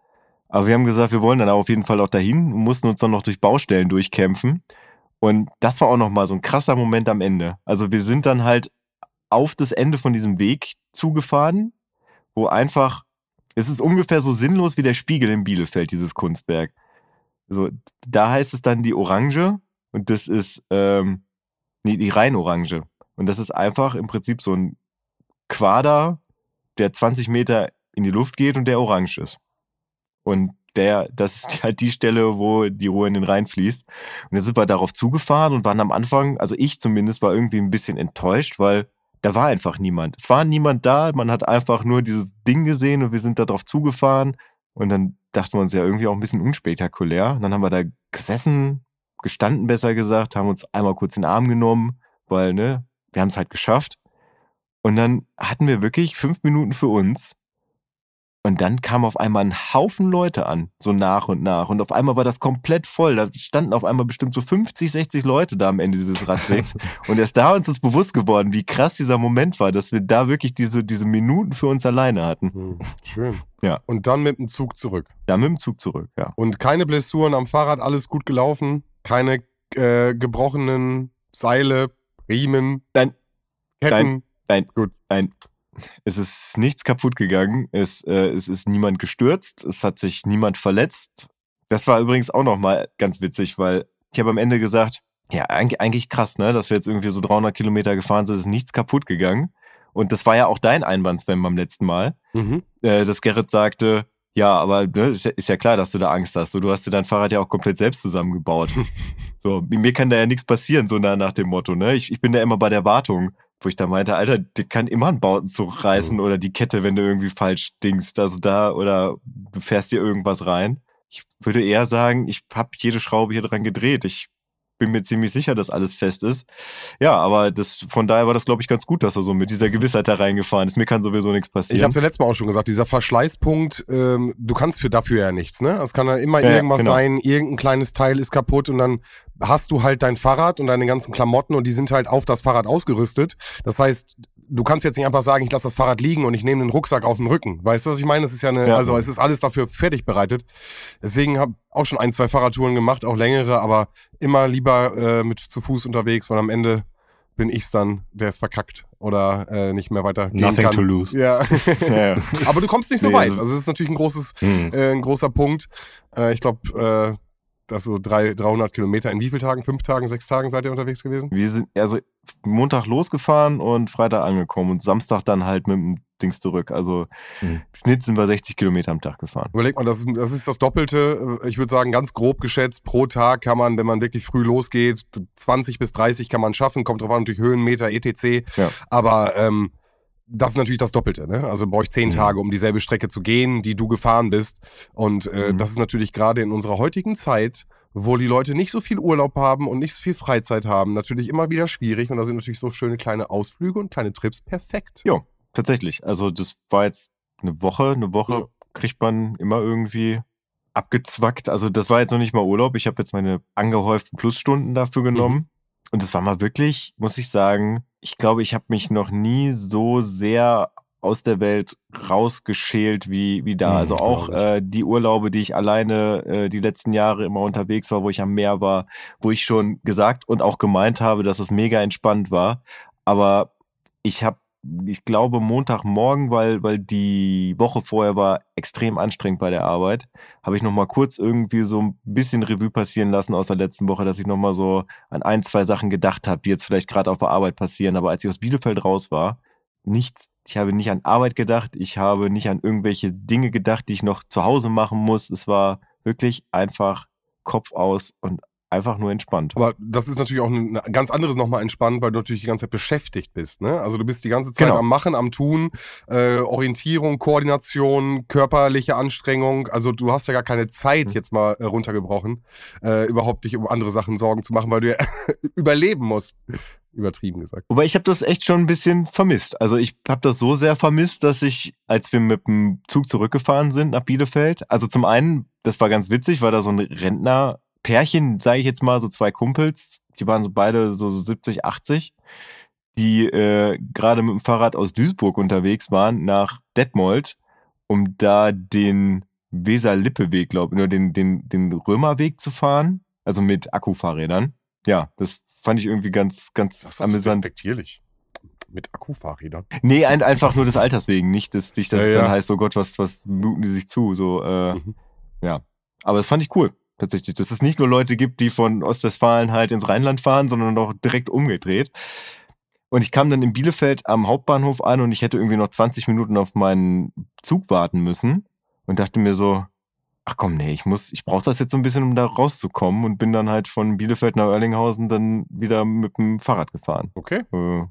[SPEAKER 1] Aber wir haben gesagt, wir wollen dann auf jeden Fall auch dahin und mussten uns dann noch durch Baustellen durchkämpfen. Und das war auch nochmal so ein krasser Moment am Ende. Also wir sind dann halt auf das Ende von diesem Weg zugefahren, wo einfach, es ist ungefähr so sinnlos wie der Spiegel in Bielefeld, dieses Kunstwerk. Also da heißt es dann die Orange und das ist ähm, nee, die Rheinorange. Und das ist einfach im Prinzip so ein Quader, der 20 Meter in die Luft geht und der orange ist. Und der, das ist halt die Stelle, wo die Ruhe in den Rhein fließt. Und dann sind wir darauf zugefahren und waren am Anfang, also ich zumindest, war irgendwie ein bisschen enttäuscht, weil da war einfach niemand. Es war niemand da, man hat einfach nur dieses Ding gesehen und wir sind da drauf zugefahren. Und dann dachten wir uns ja irgendwie auch ein bisschen unspektakulär. Und dann haben wir da gesessen, gestanden, besser gesagt, haben uns einmal kurz in den Arm genommen, weil, ne, wir haben es halt geschafft. Und dann hatten wir wirklich fünf Minuten für uns. Und dann kam auf einmal ein Haufen Leute an, so nach und nach. Und auf einmal war das komplett voll. Da standen auf einmal bestimmt so 50, 60 Leute da am Ende dieses Radwegs. und erst da uns ist bewusst geworden, wie krass dieser Moment war, dass wir da wirklich diese, diese Minuten für uns alleine hatten. Hm,
[SPEAKER 3] schön.
[SPEAKER 1] Ja.
[SPEAKER 3] Und dann mit dem Zug zurück.
[SPEAKER 1] Dann mit dem Zug zurück, ja.
[SPEAKER 3] Und keine Blessuren am Fahrrad, alles gut gelaufen? keine äh, gebrochenen Seile, Riemen,
[SPEAKER 1] nein,
[SPEAKER 3] Ketten.
[SPEAKER 1] Nein, nein, gut, nein. Es ist nichts kaputt gegangen. Es, äh, es ist niemand gestürzt. Es hat sich niemand verletzt. Das war übrigens auch nochmal ganz witzig, weil ich habe am Ende gesagt, ja, eigentlich, krass, ne, dass wir jetzt irgendwie so 300 Kilometer gefahren sind, ist nichts kaputt gegangen. Und das war ja auch dein Einwand, Sven, beim letzten Mal, mhm. äh, dass Gerrit sagte, ja, aber ne, ist, ja, ist, ja, klar, dass du da Angst hast. So, du hast dir dein Fahrrad ja auch komplett selbst zusammengebaut. so, mir kann da ja nichts passieren, so nah nach dem Motto. Ne? Ich, ich bin da immer bei der Wartung, wo ich da meinte, Alter, dir kann immer ein Bautenzug reißen mhm. oder die Kette, wenn du irgendwie falsch dingst. Also da, oder du fährst dir irgendwas rein. Ich würde eher sagen, ich habe jede Schraube hier dran gedreht. Ich bin mir ziemlich sicher, dass alles fest ist. Ja, aber das, von daher war das, glaube ich, ganz gut, dass er so mit dieser Gewissheit da reingefahren ist. Mir kann sowieso nichts passieren.
[SPEAKER 3] Ich habe es ja letztes Mal auch schon gesagt, dieser Verschleißpunkt, ähm, du kannst für dafür ja nichts, ne? Es kann ja immer ja, irgendwas genau. sein, irgendein kleines Teil ist kaputt und dann hast du halt dein Fahrrad und deine ganzen Klamotten und die sind halt auf das Fahrrad ausgerüstet. Das heißt, du kannst jetzt nicht einfach sagen, ich lasse das Fahrrad liegen und ich nehme den Rucksack auf den Rücken. Weißt du, was ich meine? Es ist ja eine, ja. also es ist alles dafür fertig bereitet. Deswegen habe auch schon ein, zwei Fahrradtouren gemacht, auch längere, aber immer lieber äh, mit zu Fuß unterwegs, weil am Ende bin ich's dann, der ist verkackt oder äh, nicht mehr weiter gehen
[SPEAKER 4] Nothing
[SPEAKER 3] kann.
[SPEAKER 4] to lose.
[SPEAKER 3] Ja. ja. Aber du kommst nicht so nee, weit. Also, also es ist natürlich ein großes, hm. äh, ein großer Punkt. Äh, ich glaube, äh, das so drei, 300 Kilometer. In wie vielen Tagen? Fünf Tagen, sechs Tagen seid ihr unterwegs gewesen?
[SPEAKER 1] Wir sind also Montag losgefahren und Freitag angekommen und Samstag dann halt mit dem Dings zurück. Also mhm. im Schnitt sind wir 60 Kilometer am Tag gefahren.
[SPEAKER 3] Überleg mal, das ist, das ist das Doppelte. Ich würde sagen, ganz grob geschätzt, pro Tag kann man, wenn man wirklich früh losgeht, 20 bis 30 kann man schaffen. Kommt drauf an, natürlich Höhenmeter, etc. Ja. Aber ähm, das ist natürlich das Doppelte. Ne? Also brauche ich zehn mhm. Tage, um dieselbe Strecke zu gehen, die du gefahren bist. Und äh, mhm. das ist natürlich gerade in unserer heutigen Zeit, wo die Leute nicht so viel Urlaub haben und nicht so viel Freizeit haben, natürlich immer wieder schwierig. Und da sind natürlich so schöne kleine Ausflüge und kleine Trips perfekt.
[SPEAKER 1] Ja, tatsächlich. Also das war jetzt eine Woche. Eine Woche ja. kriegt man immer irgendwie abgezwackt. Also das war jetzt noch nicht mal Urlaub. Ich habe jetzt meine angehäuften Plusstunden dafür genommen. Mhm. Und es war mal wirklich, muss ich sagen, ich glaube, ich habe mich noch nie so sehr aus der Welt rausgeschält wie, wie da. Mhm, also auch äh, die Urlaube, die ich alleine äh, die letzten Jahre immer unterwegs war, wo ich am Meer war, wo ich schon gesagt und auch gemeint habe, dass es mega entspannt war. Aber ich habe ich glaube, Montagmorgen, weil, weil die Woche vorher war extrem anstrengend bei der Arbeit, habe ich nochmal kurz irgendwie so ein bisschen Revue passieren lassen aus der letzten Woche, dass ich nochmal so an ein, zwei Sachen gedacht habe, die jetzt vielleicht gerade auf der Arbeit passieren. Aber als ich aus Bielefeld raus war, nichts. Ich habe nicht an Arbeit gedacht, ich habe nicht an irgendwelche Dinge gedacht, die ich noch zu Hause machen muss. Es war wirklich einfach Kopf aus und einfach nur entspannt.
[SPEAKER 3] Aber das ist natürlich auch ein ganz anderes nochmal entspannt, weil du natürlich die ganze Zeit beschäftigt bist. Ne? Also du bist die ganze Zeit genau. am Machen, am Tun, äh, Orientierung, Koordination, körperliche Anstrengung. Also du hast ja gar keine Zeit, mhm. jetzt mal äh, runtergebrochen, äh, überhaupt dich um andere Sachen Sorgen zu machen, weil du ja überleben musst. Übertrieben gesagt.
[SPEAKER 1] Wobei ich habe das echt schon ein bisschen vermisst. Also ich habe das so sehr vermisst, dass ich, als wir mit dem Zug zurückgefahren sind nach Bielefeld, also zum einen, das war ganz witzig, weil da so ein Rentner Pärchen, sage ich jetzt mal, so zwei Kumpels, die waren so beide so 70, 80, die äh, gerade mit dem Fahrrad aus Duisburg unterwegs waren nach Detmold, um da den Weser-Lippe-Weg, glaube ich, nur den, den, den Römerweg zu fahren, also mit Akkufahrrädern. Ja, das fand ich irgendwie ganz, ganz das amüsant.
[SPEAKER 3] Respektierlich. Mit Akkufahrrädern?
[SPEAKER 1] Nee, ein, einfach nur des Alters wegen, nicht, dass, nicht, dass ja, es dann ja. heißt, oh Gott, was, was muten die sich zu, so, äh, mhm. ja. Aber das fand ich cool tatsächlich, dass es nicht nur Leute gibt, die von Ostwestfalen halt ins Rheinland fahren, sondern auch direkt umgedreht. Und ich kam dann in Bielefeld am Hauptbahnhof an und ich hätte irgendwie noch 20 Minuten auf meinen Zug warten müssen und dachte mir so, ach komm, nee, ich muss, ich brauche das jetzt so ein bisschen, um da rauszukommen und bin dann halt von Bielefeld nach Erlinghausen dann wieder mit dem Fahrrad gefahren.
[SPEAKER 3] Okay.
[SPEAKER 1] Äh,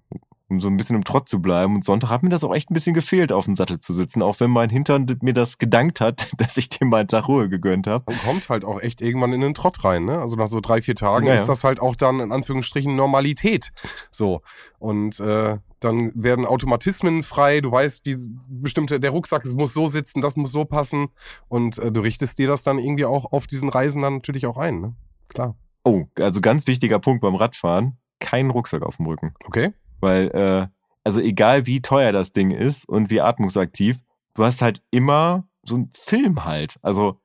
[SPEAKER 1] um so ein bisschen im Trott zu bleiben. Und Sonntag hat mir das auch echt ein bisschen gefehlt, auf dem Sattel zu sitzen, auch wenn mein Hintern mir das gedankt hat, dass ich dem mal einen Tag Ruhe gegönnt habe.
[SPEAKER 3] Und kommt halt auch echt irgendwann in den Trott rein, ne? Also nach so drei, vier Tagen ja, ist das halt auch dann in Anführungsstrichen Normalität. So. Und äh, dann werden Automatismen frei, du weißt, wie bestimmte, der Rucksack muss so sitzen, das muss so passen. Und äh, du richtest dir das dann irgendwie auch auf diesen Reisen dann natürlich auch ein, ne? Klar.
[SPEAKER 1] Oh, also ganz wichtiger Punkt beim Radfahren, kein Rucksack auf dem Rücken.
[SPEAKER 3] Okay.
[SPEAKER 1] Weil, äh, also egal wie teuer das Ding ist und wie atmungsaktiv, du hast halt immer so einen Film halt. Also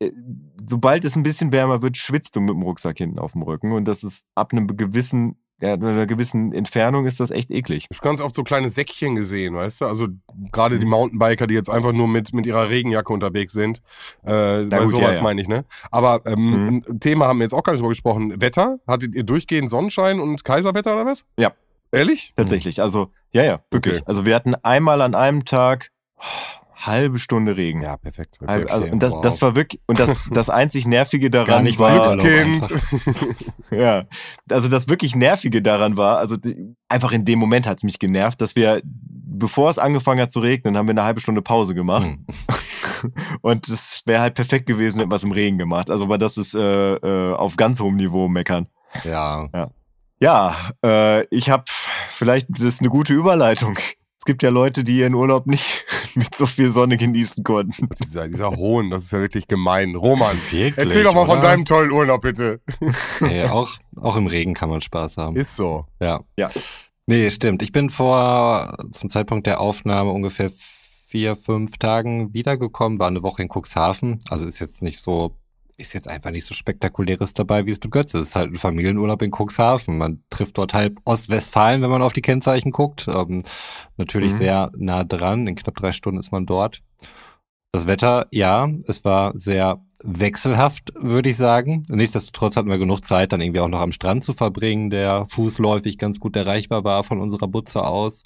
[SPEAKER 1] äh, sobald es ein bisschen wärmer wird, schwitzt du mit dem Rucksack hinten auf dem Rücken und das ist ab einem gewissen ja, einer gewissen Entfernung ist das echt eklig.
[SPEAKER 3] Ich habe ganz oft so kleine Säckchen gesehen, weißt du? Also gerade die. Mountainbiker, die jetzt einfach nur mit, mit ihrer Regenjacke unterwegs sind. Äh, bei gut, sowas ja, ja. meine ich, ne? Aber ähm, mhm. ein Thema haben wir jetzt auch gar nicht drüber gesprochen. Wetter? Hattet ihr durchgehend Sonnenschein und Kaiserwetter oder was?
[SPEAKER 1] Ja.
[SPEAKER 3] Ehrlich?
[SPEAKER 1] Tatsächlich. Also, ja, ja, wirklich. Okay. Also wir hatten einmal an einem Tag oh, halbe Stunde Regen.
[SPEAKER 3] Ja, perfekt.
[SPEAKER 1] Okay, also, okay. und das, wow. das war wirklich, und das, das einzig Nervige daran Gar nicht war.
[SPEAKER 3] Glückskind.
[SPEAKER 1] ja. Also das wirklich Nervige daran war, also einfach in dem Moment hat es mich genervt, dass wir, bevor es angefangen hat zu regnen, haben wir eine halbe Stunde Pause gemacht. Hm. und es wäre halt perfekt gewesen, hätten wir es im Regen gemacht. Also, aber das ist äh, äh, auf ganz hohem Niveau meckern.
[SPEAKER 3] Ja.
[SPEAKER 1] ja. Ja, äh, ich habe vielleicht, das ist eine gute Überleitung. Es gibt ja Leute, die ihren Urlaub nicht mit so viel Sonne genießen konnten.
[SPEAKER 3] Dieser, dieser Hohn, das ist ja wirklich gemein. Roman, wirklich, erzähl doch mal oder? von deinem tollen Urlaub, bitte.
[SPEAKER 4] Nee, auch, auch im Regen kann man Spaß haben.
[SPEAKER 3] Ist so.
[SPEAKER 4] Ja. Ja. Nee, stimmt. Ich bin vor, zum Zeitpunkt der Aufnahme ungefähr vier, fünf Tagen wiedergekommen, war eine Woche in Cuxhaven. Also ist jetzt nicht so ist jetzt einfach nicht so spektakuläres dabei, wie es mit Götze. Es ist halt ein Familienurlaub in Cuxhaven. Man trifft dort halb Ostwestfalen, wenn man auf die Kennzeichen guckt. Ähm, natürlich mhm. sehr nah dran. In knapp drei Stunden ist man dort. Das Wetter, ja, es war sehr wechselhaft, würde ich sagen. Nichtsdestotrotz hatten wir genug Zeit, dann irgendwie auch noch am Strand zu verbringen, der fußläufig ganz gut erreichbar war von unserer Butze aus.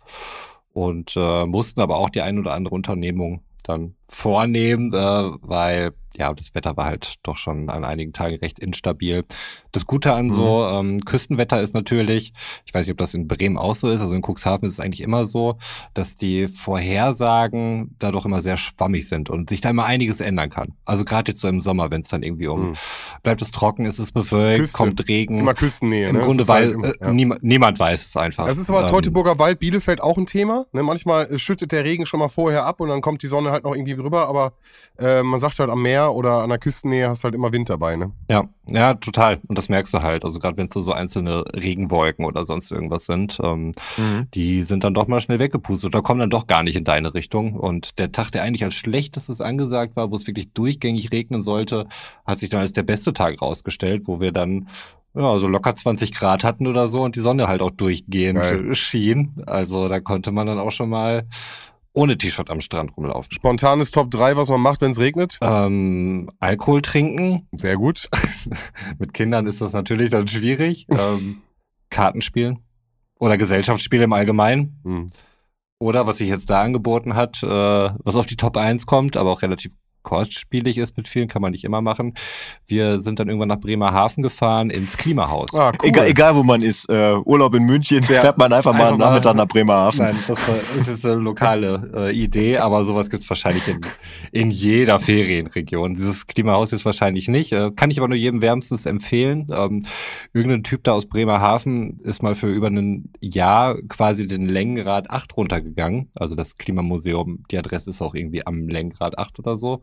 [SPEAKER 4] Und äh, mussten aber auch die ein oder andere Unternehmung dann vornehmen, äh, weil ja, das Wetter war halt doch schon an einigen Tagen recht instabil. Das Gute an so mhm. ähm, Küstenwetter ist natürlich, ich weiß nicht, ob das in Bremen auch so ist, also in Cuxhaven ist es eigentlich immer so, dass die Vorhersagen da doch immer sehr schwammig sind und sich da immer einiges ändern kann. Also gerade jetzt so im Sommer, wenn es dann irgendwie um mhm. bleibt es trocken, ist es bewölkt, Küste. kommt Regen.
[SPEAKER 3] ist immer Küstennähe.
[SPEAKER 4] Im
[SPEAKER 3] ne?
[SPEAKER 4] Grunde, weil halt, äh, ja. niemand, niemand weiß es einfach.
[SPEAKER 3] Das ist aber ähm, Teutoburger Wald, Bielefeld auch ein Thema. Ne? Manchmal schüttet der Regen schon mal vorher ab und dann kommt die Sonne halt noch irgendwie drüber, aber äh, man sagt halt am Meer oder an der Küstennähe hast du halt immer Wind dabei, ne?
[SPEAKER 4] Ja, ja, total. Und das merkst du halt. Also gerade wenn es so, so einzelne Regenwolken oder sonst irgendwas sind, ähm, mhm. die sind dann doch mal schnell weggepustet oder kommen dann doch gar nicht in deine Richtung. Und der Tag, der eigentlich als schlechtestes angesagt war, wo es wirklich durchgängig regnen sollte, hat sich dann als der beste Tag rausgestellt, wo wir dann ja, so locker 20 Grad hatten oder so und die Sonne halt auch durchgehend Geil. schien. Also da konnte man dann auch schon mal ohne T-Shirt am Strand rumlaufen.
[SPEAKER 3] Spontanes Top 3, was man macht, wenn es regnet?
[SPEAKER 4] Ähm, Alkohol trinken.
[SPEAKER 3] Sehr gut.
[SPEAKER 4] Mit Kindern ist das natürlich dann schwierig. ähm, Karten spielen. Oder Gesellschaftsspiele im Allgemeinen. Hm. Oder was sich jetzt da angeboten hat, äh, was auf die Top 1 kommt, aber auch relativ kostspielig ist mit vielen, kann man nicht immer machen. Wir sind dann irgendwann nach Bremerhaven gefahren ins Klimahaus.
[SPEAKER 1] Ah, cool. egal, egal, wo man ist, äh, Urlaub in München, ja. fährt man einfach, einfach mal Nachmittag nach Bremerhaven.
[SPEAKER 4] Nein, das, war, das ist eine lokale äh, Idee, aber sowas gibt's wahrscheinlich in, in jeder Ferienregion. Dieses Klimahaus ist wahrscheinlich nicht. Äh, kann ich aber nur jedem wärmstens empfehlen. Ähm, irgendein Typ da aus Bremerhaven ist mal für über ein Jahr quasi den Längengrad 8 runtergegangen. Also das Klimamuseum, die Adresse ist auch irgendwie am Längengrad 8 oder so.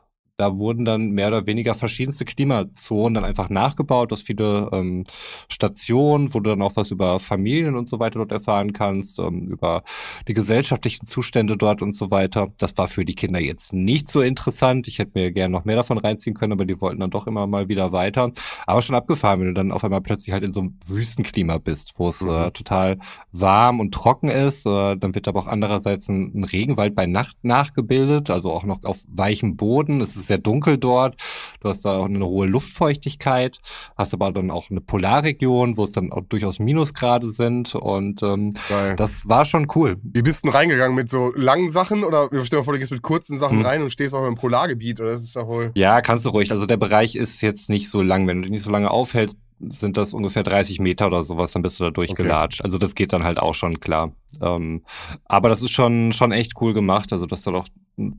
[SPEAKER 4] Da wurden dann mehr oder weniger verschiedenste Klimazonen dann einfach nachgebaut, dass viele ähm, Stationen, wo du dann auch was über Familien und so weiter dort erfahren kannst, ähm, über die gesellschaftlichen Zustände dort und so weiter. Das war für die Kinder jetzt nicht so interessant. Ich hätte mir gerne noch mehr davon reinziehen können, aber die wollten dann doch immer mal wieder weiter. Aber schon abgefahren, wenn du dann auf einmal plötzlich halt in so einem Wüstenklima bist, wo es äh, mhm. äh, total warm und trocken ist. Äh, dann wird aber auch andererseits ein, ein Regenwald bei Nacht nachgebildet, also auch noch auf weichem Boden. Es ist sehr dunkel dort. Du hast da auch eine hohe Luftfeuchtigkeit, hast aber dann auch eine Polarregion, wo es dann auch durchaus Minusgrade sind. Und ähm, das war schon cool.
[SPEAKER 3] Wie bist du denn reingegangen? Mit so langen Sachen? Oder stell dir mal vor, du gehst mit kurzen Sachen hm. rein und stehst auch im Polargebiet? Oder das ist ja wohl.
[SPEAKER 4] Ja, kannst du ruhig. Also der Bereich ist jetzt nicht so lang. Wenn du dich nicht so lange aufhältst, sind das ungefähr 30 Meter oder sowas, dann bist du da durchgelatscht. Okay. Also das geht dann halt auch schon klar. Ähm, aber das ist schon, schon echt cool gemacht. Also dass da doch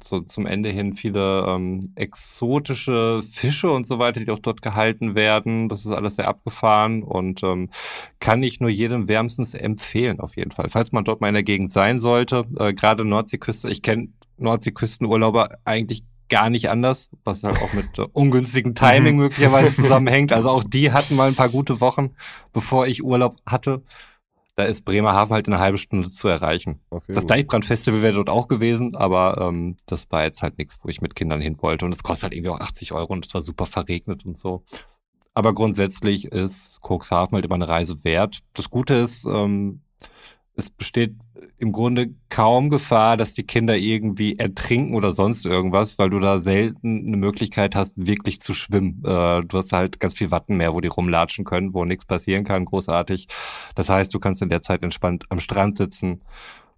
[SPEAKER 4] so zum Ende hin viele ähm, exotische Fische und so weiter, die auch dort gehalten werden. Das ist alles sehr abgefahren und ähm, kann ich nur jedem wärmstens empfehlen, auf jeden Fall. Falls man dort mal in der Gegend sein sollte, äh, gerade Nordseeküste, ich kenne Nordseeküstenurlauber eigentlich gar nicht anders, was halt auch mit äh, ungünstigem Timing mhm. möglicherweise zusammenhängt. Also auch die hatten mal ein paar gute Wochen, bevor ich Urlaub hatte da ist Bremerhaven halt in einer halben Stunde zu erreichen. Okay, das Deichbrand-Festival wäre dort auch gewesen, aber ähm, das war jetzt halt nichts, wo ich mit Kindern hin wollte. Und es kostet halt irgendwie auch 80 Euro und es war super verregnet und so. Aber grundsätzlich ist Cuxhaven halt immer eine Reise wert. Das Gute ist, ähm, es besteht im Grunde kaum Gefahr, dass die Kinder irgendwie ertrinken oder sonst irgendwas, weil du da selten eine Möglichkeit hast, wirklich zu schwimmen. Äh, du hast halt ganz viel Wattenmeer, wo die rumlatschen können, wo nichts passieren kann, großartig. Das heißt, du kannst in der Zeit entspannt am Strand sitzen,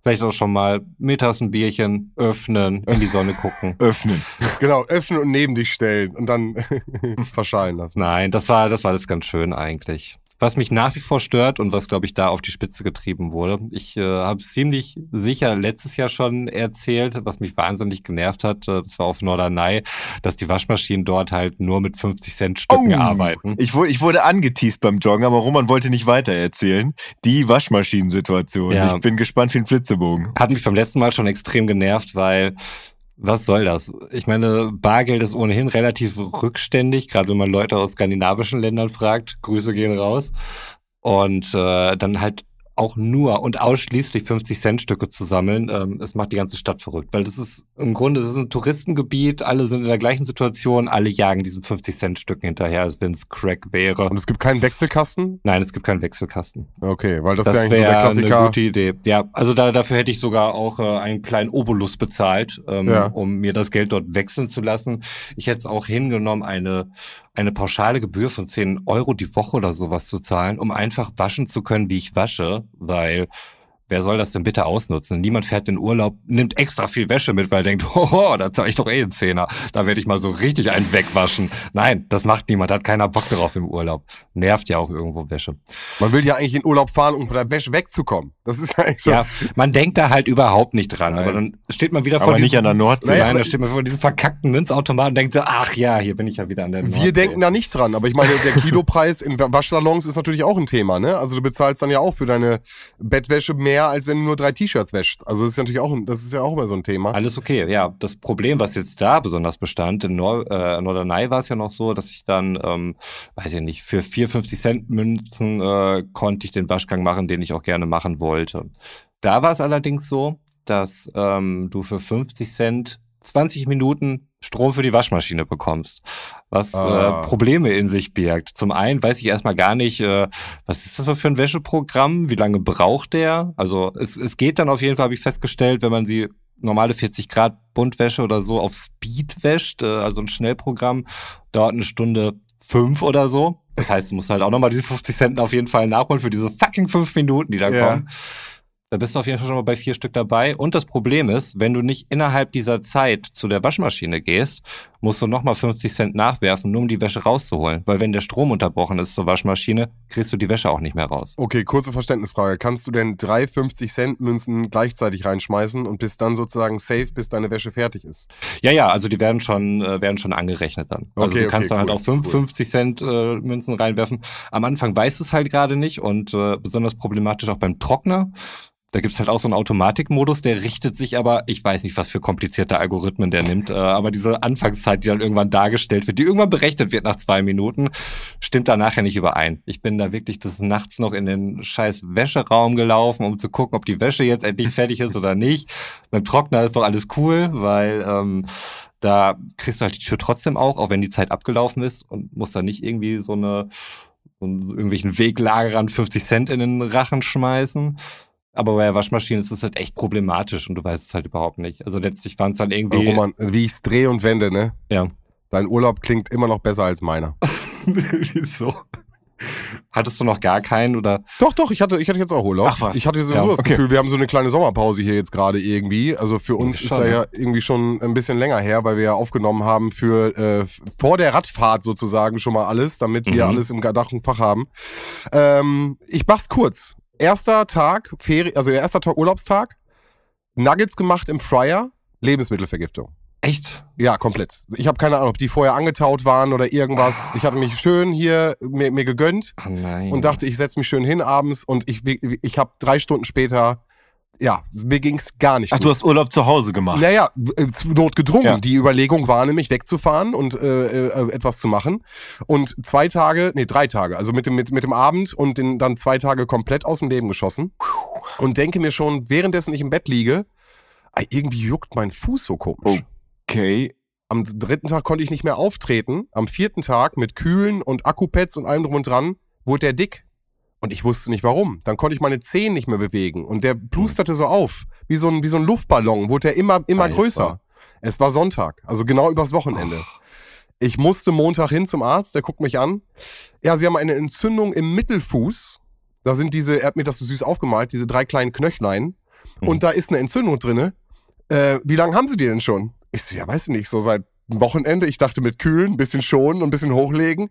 [SPEAKER 4] vielleicht auch schon mal mittags ein Bierchen öffnen, in die Sonne gucken.
[SPEAKER 3] öffnen. Genau, öffnen und neben dich stellen und dann verschallen lassen.
[SPEAKER 4] Nein, das war, das war alles ganz schön eigentlich. Was mich nach wie vor stört und was, glaube ich, da auf die Spitze getrieben wurde. Ich äh, habe ziemlich sicher letztes Jahr schon erzählt, was mich wahnsinnig genervt hat. Äh, das war auf Norderney, dass die Waschmaschinen dort halt nur mit 50 Cent Stücken oh, arbeiten.
[SPEAKER 1] Ich, wurde, ich wurde angeteased beim Joggen, aber Roman wollte nicht weiter erzählen. Die Waschmaschinensituation. Ja. Ich bin gespannt wie ein Flitzebogen.
[SPEAKER 4] Hat mich beim letzten Mal schon extrem genervt, weil was soll das? Ich meine, Bargeld ist ohnehin relativ rückständig, gerade wenn man Leute aus skandinavischen Ländern fragt. Grüße gehen raus. Und äh, dann halt auch nur und ausschließlich 50 Cent Stücke zu sammeln, ähm, es macht die ganze Stadt verrückt, weil das ist im Grunde ist ein Touristengebiet, alle sind in der gleichen Situation, alle jagen diesen 50 Cent Stücken hinterher, als wenn es Crack wäre.
[SPEAKER 3] Und es gibt keinen Wechselkasten?
[SPEAKER 4] Nein, es gibt keinen Wechselkasten.
[SPEAKER 3] Okay, weil das, das ist ja eigentlich so der Klassiker.
[SPEAKER 4] eine gute Idee. Ja, also da, dafür hätte ich sogar auch äh, einen kleinen Obolus bezahlt, ähm, ja. um mir das Geld dort wechseln zu lassen. Ich hätte es auch hingenommen, eine eine pauschale Gebühr von 10 Euro die Woche oder sowas zu zahlen, um einfach waschen zu können, wie ich wasche, weil wer soll das denn bitte ausnutzen? Niemand fährt in Urlaub, nimmt extra viel Wäsche mit, weil er denkt, hoho, da zahle ich doch eh einen Zehner. Da werde ich mal so richtig einen wegwaschen. Nein, das macht niemand, hat keiner Bock darauf im Urlaub. Nervt ja auch irgendwo Wäsche.
[SPEAKER 3] Man will ja eigentlich in Urlaub fahren, um von der Wäsche wegzukommen. Das ist ja,
[SPEAKER 4] so. ja, man denkt da halt überhaupt nicht dran. Nein. Aber dann steht man wieder
[SPEAKER 1] aber
[SPEAKER 4] vor
[SPEAKER 1] nicht an der Nordsee.
[SPEAKER 4] Nein, da steht man vor diesem verkackten Münzautomaten und denkt so, ach ja, hier bin ich ja wieder an der Nordsee.
[SPEAKER 3] Wir denken da nicht dran. Aber ich meine, der Kilopreis in Waschsalons ist natürlich auch ein Thema, ne? Also du bezahlst dann ja auch für deine Bettwäsche mehr, als wenn du nur drei T-Shirts wäscht. Also das ist natürlich auch, das ist ja auch immer so ein Thema.
[SPEAKER 4] Alles okay, ja. Das Problem, was jetzt da besonders bestand, in Nor äh, Norderney war es ja noch so, dass ich dann, ähm, weiß ich nicht, für 4, 50 Cent Münzen äh, konnte ich den Waschgang machen, den ich auch gerne machen wollte. Da war es allerdings so, dass ähm, du für 50 Cent 20 Minuten Strom für die Waschmaschine bekommst, was ah. äh, Probleme in sich birgt. Zum einen weiß ich erstmal gar nicht, äh, was ist das für ein Wäscheprogramm, wie lange braucht der? Also es, es geht dann auf jeden Fall, habe ich festgestellt, wenn man sie normale 40 Grad Buntwäsche oder so auf Speed wäscht, äh, also ein Schnellprogramm, dauert eine Stunde fünf oder so. Das heißt, du musst halt auch nochmal diese 50 Cent auf jeden Fall nachholen für diese fucking fünf Minuten, die da ja. kommen. Da bist du auf jeden Fall schon mal bei vier Stück dabei. Und das Problem ist, wenn du nicht innerhalb dieser Zeit zu der Waschmaschine gehst, musst du nochmal 50 Cent nachwerfen, nur um die Wäsche rauszuholen. Weil wenn der Strom unterbrochen ist zur Waschmaschine, kriegst du die Wäsche auch nicht mehr raus.
[SPEAKER 3] Okay, kurze Verständnisfrage. Kannst du denn drei 50 Cent Münzen gleichzeitig reinschmeißen und bist dann sozusagen safe, bis deine Wäsche fertig ist?
[SPEAKER 4] Ja, ja, also die werden schon, äh, werden schon angerechnet dann. Also okay, du kannst okay, dann halt cool, auch 5, cool. 50 Cent äh, Münzen reinwerfen. Am Anfang weißt du es halt gerade nicht und äh, besonders problematisch auch beim Trockner. Da gibt's halt auch so einen Automatikmodus, der richtet sich aber, ich weiß nicht, was für komplizierte Algorithmen der nimmt, äh, aber diese Anfangszeit, die dann irgendwann dargestellt wird, die irgendwann berechnet wird nach zwei Minuten, stimmt da nachher nicht überein. Ich bin da wirklich des Nachts noch in den scheiß Wäscheraum gelaufen, um zu gucken, ob die Wäsche jetzt endlich fertig ist oder nicht. Beim Trockner ist doch alles cool, weil ähm, da kriegst du halt die Tür trotzdem auch, auch wenn die Zeit abgelaufen ist und musst da nicht irgendwie so eine so irgendwelchen Weglagerern 50 Cent in den Rachen schmeißen. Aber bei der Waschmaschine ist es halt echt problematisch und du weißt es halt überhaupt nicht. Also letztlich waren es dann irgendwie.
[SPEAKER 3] Oh, Roman, wie ich es drehe und wende, ne?
[SPEAKER 4] Ja.
[SPEAKER 3] Dein Urlaub klingt immer noch besser als meiner.
[SPEAKER 4] Wieso? Hattest du noch gar keinen oder?
[SPEAKER 3] Doch, doch, ich hatte, ich hatte jetzt auch Urlaub.
[SPEAKER 4] Ach was.
[SPEAKER 3] Ich hatte sowieso ja, das okay. Gefühl, wir haben so eine kleine Sommerpause hier jetzt gerade irgendwie. Also für uns ist da ja irgendwie schon ein bisschen länger her, weil wir ja aufgenommen haben für äh, vor der Radfahrt sozusagen schon mal alles, damit wir mhm. alles im Dach und Fach haben. Ähm, ich mach's kurz erster Tag, Ferien, also erster Tag Urlaubstag, Nuggets gemacht im Fryer, Lebensmittelvergiftung.
[SPEAKER 4] Echt?
[SPEAKER 3] Ja, komplett. Ich habe keine Ahnung, ob die vorher angetaut waren oder irgendwas. Ich hatte mich schön hier mir, mir gegönnt
[SPEAKER 4] oh
[SPEAKER 3] und dachte, ich setze mich schön hin abends und ich, ich habe drei Stunden später ja, mir ging es gar nicht
[SPEAKER 1] Ach, gut. du hast Urlaub zu Hause gemacht?
[SPEAKER 3] Naja, äh, notgedrungen. Ja. Die Überlegung war nämlich wegzufahren und äh, äh, etwas zu machen. Und zwei Tage, nee, drei Tage, also mit dem, mit, mit dem Abend und den, dann zwei Tage komplett aus dem Leben geschossen. Und denke mir schon, währenddessen ich im Bett liege, irgendwie juckt mein Fuß so komisch.
[SPEAKER 1] Okay.
[SPEAKER 3] Am dritten Tag konnte ich nicht mehr auftreten. Am vierten Tag mit Kühlen und Akkupads und allem drum und dran wurde der dick. Und ich wusste nicht warum. Dann konnte ich meine Zehen nicht mehr bewegen. Und der plusterte so auf. Wie so ein, wie so ein Luftballon. Wurde er immer, immer Alter. größer. Es war Sonntag. Also genau übers Wochenende. Oh. Ich musste Montag hin zum Arzt. Der guckt mich an. Ja, sie haben eine Entzündung im Mittelfuß. Da sind diese, er hat mir das so süß aufgemalt, diese drei kleinen Knöchlein. Mhm. Und da ist eine Entzündung drinne. Äh, wie lange haben sie die denn schon? Ich so, ja, weiß ich nicht, so seit ein Wochenende, ich dachte mit kühlen, ein bisschen schonen und ein bisschen hochlegen.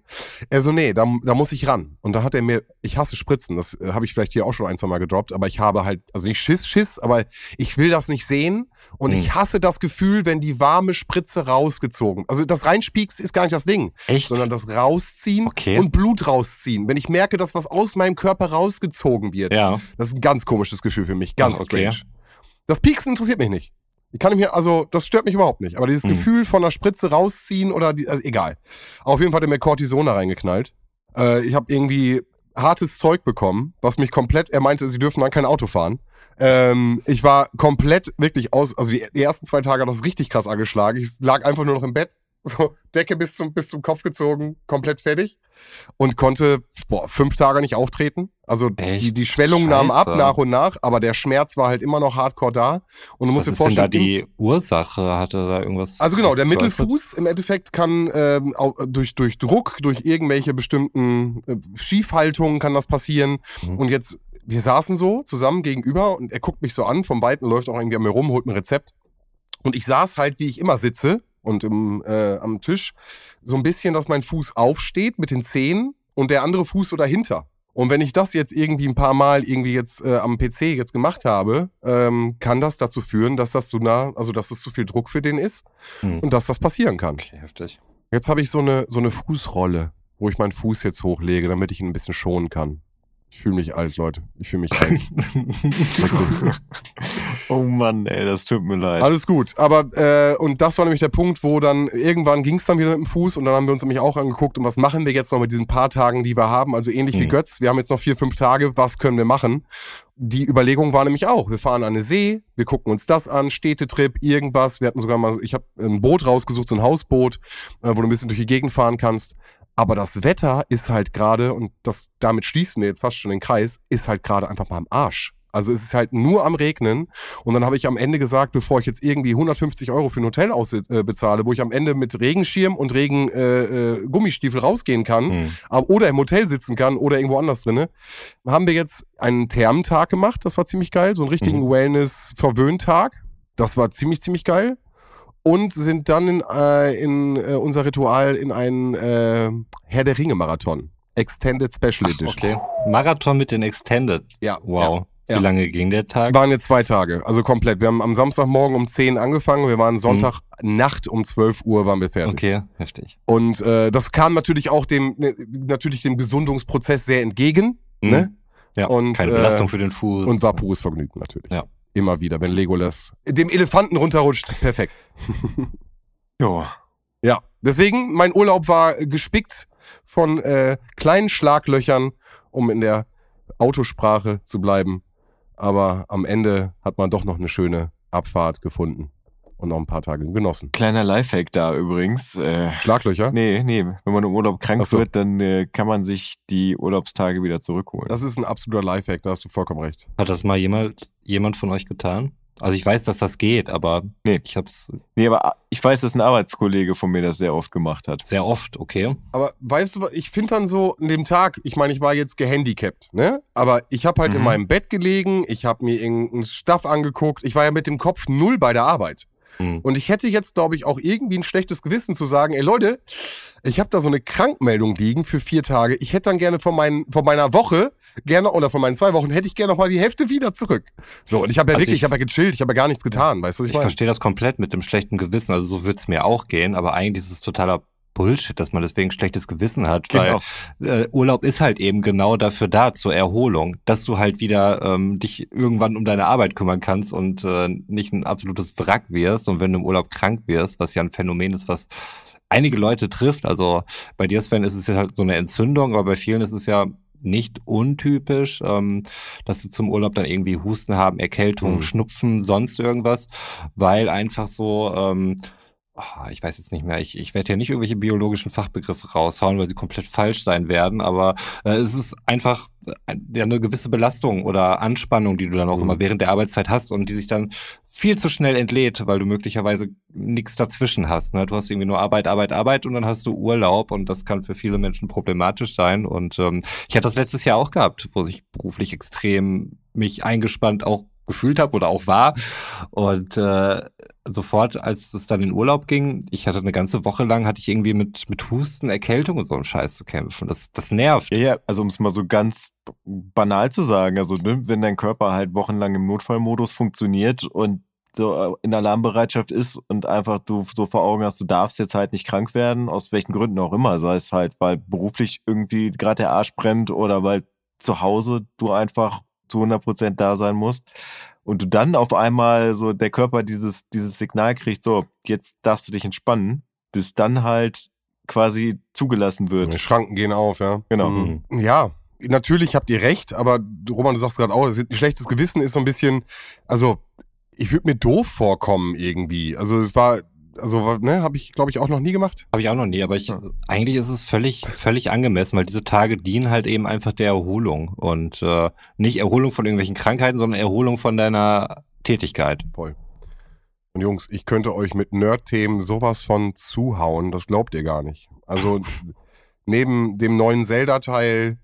[SPEAKER 3] Er so, nee, da, da muss ich ran. Und da hat er mir, ich hasse Spritzen, das äh, habe ich vielleicht hier auch schon ein, zwei Mal gedroppt, aber ich habe halt, also nicht Schiss, Schiss, aber ich will das nicht sehen. Und mhm. ich hasse das Gefühl, wenn die warme Spritze rausgezogen, also das Reinspieks ist gar nicht das Ding.
[SPEAKER 4] Echt?
[SPEAKER 3] Sondern das Rausziehen
[SPEAKER 4] okay.
[SPEAKER 3] und Blut rausziehen. Wenn ich merke, dass was aus meinem Körper rausgezogen wird.
[SPEAKER 4] Ja.
[SPEAKER 3] Das ist ein ganz komisches Gefühl für mich, ganz Ach, okay. strange. Das Pieksen interessiert mich nicht. Ich kann mir, also, das stört mich überhaupt nicht. Aber dieses mhm. Gefühl von der Spritze rausziehen oder, die, also egal. Auf jeden Fall hat er mir Cortison da reingeknallt. Äh, ich habe irgendwie hartes Zeug bekommen, was mich komplett, er meinte, sie dürfen dann kein Auto fahren. Ähm, ich war komplett wirklich aus, also die, die ersten zwei Tage hat das richtig krass angeschlagen. Ich lag einfach nur noch im Bett, so Decke bis zum, bis zum Kopf gezogen, komplett fertig und konnte boah, fünf Tage nicht auftreten. Also die, die Schwellung nahm ab nach und nach, aber der Schmerz war halt immer noch hardcore da. Und du musst
[SPEAKER 4] Was
[SPEAKER 3] dir vorstellen.
[SPEAKER 4] Denn da die Ursache hatte da irgendwas?
[SPEAKER 3] Also genau, der Mittelfuß im Endeffekt kann ähm, durch, durch Druck, durch irgendwelche bestimmten äh, Schiefhaltungen kann das passieren. Mhm. Und jetzt, wir saßen so zusammen gegenüber und er guckt mich so an, vom Weiten läuft auch irgendwie an mir rum, holt ein Rezept. Und ich saß halt, wie ich immer sitze, und im, äh, am Tisch so ein bisschen, dass mein Fuß aufsteht mit den Zehen und der andere Fuß so dahinter. Und wenn ich das jetzt irgendwie ein paar Mal irgendwie jetzt äh, am PC jetzt gemacht habe, ähm, kann das dazu führen, dass das zu nah, also dass es zu viel Druck für den ist
[SPEAKER 4] Hm.
[SPEAKER 3] und dass das passieren kann.
[SPEAKER 4] Okay, heftig.
[SPEAKER 3] Jetzt habe ich so eine, so eine Fußrolle, wo ich meinen Fuß jetzt hochlege, damit ich ihn ein bisschen schonen kann. Ich fühle mich alt, Leute. Ich fühle mich alt.
[SPEAKER 1] oh Mann, ey, das tut mir leid.
[SPEAKER 3] Alles gut. Aber, äh, und das war nämlich der Punkt, wo dann irgendwann ging es dann wieder mit dem Fuß und dann haben wir uns nämlich auch angeguckt, und was machen wir jetzt noch mit diesen paar Tagen, die wir haben? Also ähnlich wie
[SPEAKER 4] Mhm.
[SPEAKER 3] Götz, wir haben jetzt noch vier, fünf Tage, was können wir machen? Die Überlegung war nämlich auch, wir fahren an eine See, wir gucken uns das an, Städtetrip, irgendwas. Wir hatten sogar mal, ich habe ein Boot rausgesucht, so ein Hausboot, äh, wo du ein bisschen durch die Gegend fahren kannst. Aber das Wetter ist halt gerade, und das, damit schließen wir jetzt fast schon den Kreis, ist halt gerade einfach mal am Arsch. Also es ist halt nur am Regnen. Und dann habe ich am Ende gesagt, bevor ich jetzt irgendwie 150 Euro für ein Hotel aus, äh, bezahle, wo ich am Ende mit Regenschirm und Regen äh, äh, Gummistiefel rausgehen kann,
[SPEAKER 4] Hm.
[SPEAKER 3] aber, oder im Hotel sitzen kann oder irgendwo anders drinne, haben wir jetzt einen Thermentag gemacht. Das war ziemlich geil. So einen richtigen
[SPEAKER 4] Mhm.
[SPEAKER 3] Wellness-Verwöhntag. Das war ziemlich, ziemlich geil. Und sind dann in, äh, in äh, unser Ritual in einen äh, Herr der Ringe-Marathon. Extended Special Edition.
[SPEAKER 4] Okay. Marathon mit den Extended.
[SPEAKER 3] Ja.
[SPEAKER 4] Wow.
[SPEAKER 3] Ja.
[SPEAKER 4] Wie lange ging der Tag?
[SPEAKER 3] Waren jetzt zwei Tage, also komplett. Wir haben am Samstagmorgen um 10 angefangen, wir waren Sonntag Nacht um 12 Uhr waren wir fertig.
[SPEAKER 4] Okay, heftig.
[SPEAKER 3] Und äh, das kam natürlich auch dem ne, natürlich dem Gesundungsprozess sehr entgegen,
[SPEAKER 4] Mhm.
[SPEAKER 3] ne?
[SPEAKER 4] Ja,
[SPEAKER 3] Und,
[SPEAKER 4] keine
[SPEAKER 3] äh,
[SPEAKER 4] Belastung für den Fuß.
[SPEAKER 3] Und war pures Vergnügen natürlich.
[SPEAKER 4] Ja.
[SPEAKER 3] Immer wieder, wenn Legolas dem Elefanten runterrutscht, perfekt.
[SPEAKER 1] Jo.
[SPEAKER 3] Ja, deswegen mein Urlaub war gespickt von äh, kleinen Schlaglöchern, um in der Autosprache zu bleiben. Aber am Ende hat man doch noch eine schöne Abfahrt gefunden und noch ein paar Tage genossen.
[SPEAKER 1] Kleiner Lifehack da übrigens. Äh,
[SPEAKER 3] Schlaglöcher?
[SPEAKER 1] nee, nee, wenn man im Urlaub krank
[SPEAKER 3] so.
[SPEAKER 1] wird, dann äh, kann man sich die Urlaubstage wieder zurückholen.
[SPEAKER 3] Das ist ein absoluter Lifehack, da hast du vollkommen recht.
[SPEAKER 4] Hat das mal jemand, jemand von euch getan? Also ich weiß, dass das geht, aber
[SPEAKER 1] Nee.
[SPEAKER 4] ich hab's
[SPEAKER 1] nee, aber ah, ich weiß, dass ein Arbeitskollege von mir das sehr oft gemacht hat.
[SPEAKER 4] sehr oft, okay.
[SPEAKER 3] Aber weißt du, was, ich finde dann so in dem Tag, ich meine, ich war jetzt gehandicapt, ne? Aber ich habe halt in
[SPEAKER 1] Mhm.
[SPEAKER 3] meinem Bett gelegen, ich habe mir irgendeinen Stuff angeguckt, ich war ja mit dem Kopf null bei der Arbeit.
[SPEAKER 4] Hm.
[SPEAKER 3] Und ich hätte jetzt, glaube ich, auch irgendwie ein schlechtes Gewissen zu sagen, ey Leute, ich habe da so eine Krankmeldung liegen für vier Tage. Ich hätte dann gerne von, meinen, von meiner Woche, gerne, oder von meinen zwei Wochen, hätte ich gerne noch mal die Hälfte wieder zurück. So, und ich habe ja
[SPEAKER 4] Also
[SPEAKER 3] wirklich,
[SPEAKER 4] ich-
[SPEAKER 3] ich habe ja gechillt, ich habe ja gar nichts getan, weißt du, was ich,
[SPEAKER 4] Ich
[SPEAKER 3] meine?
[SPEAKER 4] verstehe das komplett mit dem schlechten Gewissen. Also so wird's mir auch gehen, aber eigentlich ist es totaler Bullshit, dass man deswegen schlechtes Gewissen hat,
[SPEAKER 1] Genau.
[SPEAKER 4] weil äh, Urlaub ist halt eben genau dafür da, zur Erholung, dass du halt wieder ähm, dich irgendwann um deine Arbeit kümmern kannst und äh, nicht ein absolutes Wrack wirst. Und wenn du im Urlaub krank wirst, was ja ein Phänomen ist, was einige Leute trifft, also bei dir, Sven, ist es ja halt so eine Entzündung, aber bei vielen ist es ja nicht untypisch, ähm, dass sie zum Urlaub dann irgendwie Husten haben, Erkältung,
[SPEAKER 3] Mhm.
[SPEAKER 4] Schnupfen, sonst irgendwas, weil einfach so, ähm, ah, ich weiß jetzt nicht mehr, ich, ich werde hier nicht irgendwelche biologischen Fachbegriffe raushauen, weil sie komplett falsch sein werden, aber äh, es ist einfach äh, eine gewisse Belastung oder Anspannung, die du dann auch
[SPEAKER 3] Mhm.
[SPEAKER 4] immer während der Arbeitszeit hast und die sich dann viel zu schnell entlädt, weil du möglicherweise nichts dazwischen hast. Ne? Du hast irgendwie nur Arbeit, Arbeit, Arbeit und dann hast du Urlaub und das kann für viele Menschen problematisch sein. Und ähm, ich hatte das letztes Jahr auch gehabt, wo ich beruflich extrem mich eingespannt auch gefühlt habe oder auch war. Und äh, sofort, als es dann in Urlaub ging, ich hatte eine ganze Woche lang, hatte ich irgendwie mit, mit Husten, Erkältung und so einem Scheiß zu kämpfen. Das, das nervt.
[SPEAKER 1] Ja, ja, also um es mal so ganz banal zu sagen, also ne, wenn dein Körper halt wochenlang im Notfallmodus funktioniert und so äh, in Alarmbereitschaft ist und einfach du so vor Augen hast, du darfst jetzt halt nicht krank werden, aus welchen Gründen auch immer, sei es halt, weil beruflich irgendwie gerade der Arsch brennt oder weil zu Hause du einfach zu 100% da sein musst und du dann auf einmal so der Körper dieses, dieses Signal kriegt, so, jetzt darfst du dich entspannen, das dann halt quasi zugelassen wird.
[SPEAKER 3] Die Schranken gehen auf, ja.
[SPEAKER 1] Genau.
[SPEAKER 4] Mhm.
[SPEAKER 3] Ja, natürlich habt ihr recht, aber Roman, du sagst gerade auch, ein schlechtes Gewissen ist so ein bisschen, also ich würde mir doof vorkommen irgendwie. Also es war, also ne, habe ich glaube ich auch noch nie gemacht.
[SPEAKER 4] Habe ich auch noch nie, aber ich,
[SPEAKER 3] Ja.
[SPEAKER 4] eigentlich ist es völlig, völlig angemessen, weil diese Tage dienen halt eben einfach der Erholung und äh, nicht Erholung von irgendwelchen Krankheiten, sondern Erholung von deiner Tätigkeit.
[SPEAKER 3] Voll. Und Jungs, ich könnte euch mit Nerd-Themen sowas von zuhauen, das glaubt ihr gar nicht. Also neben dem neuen Zelda-Teil,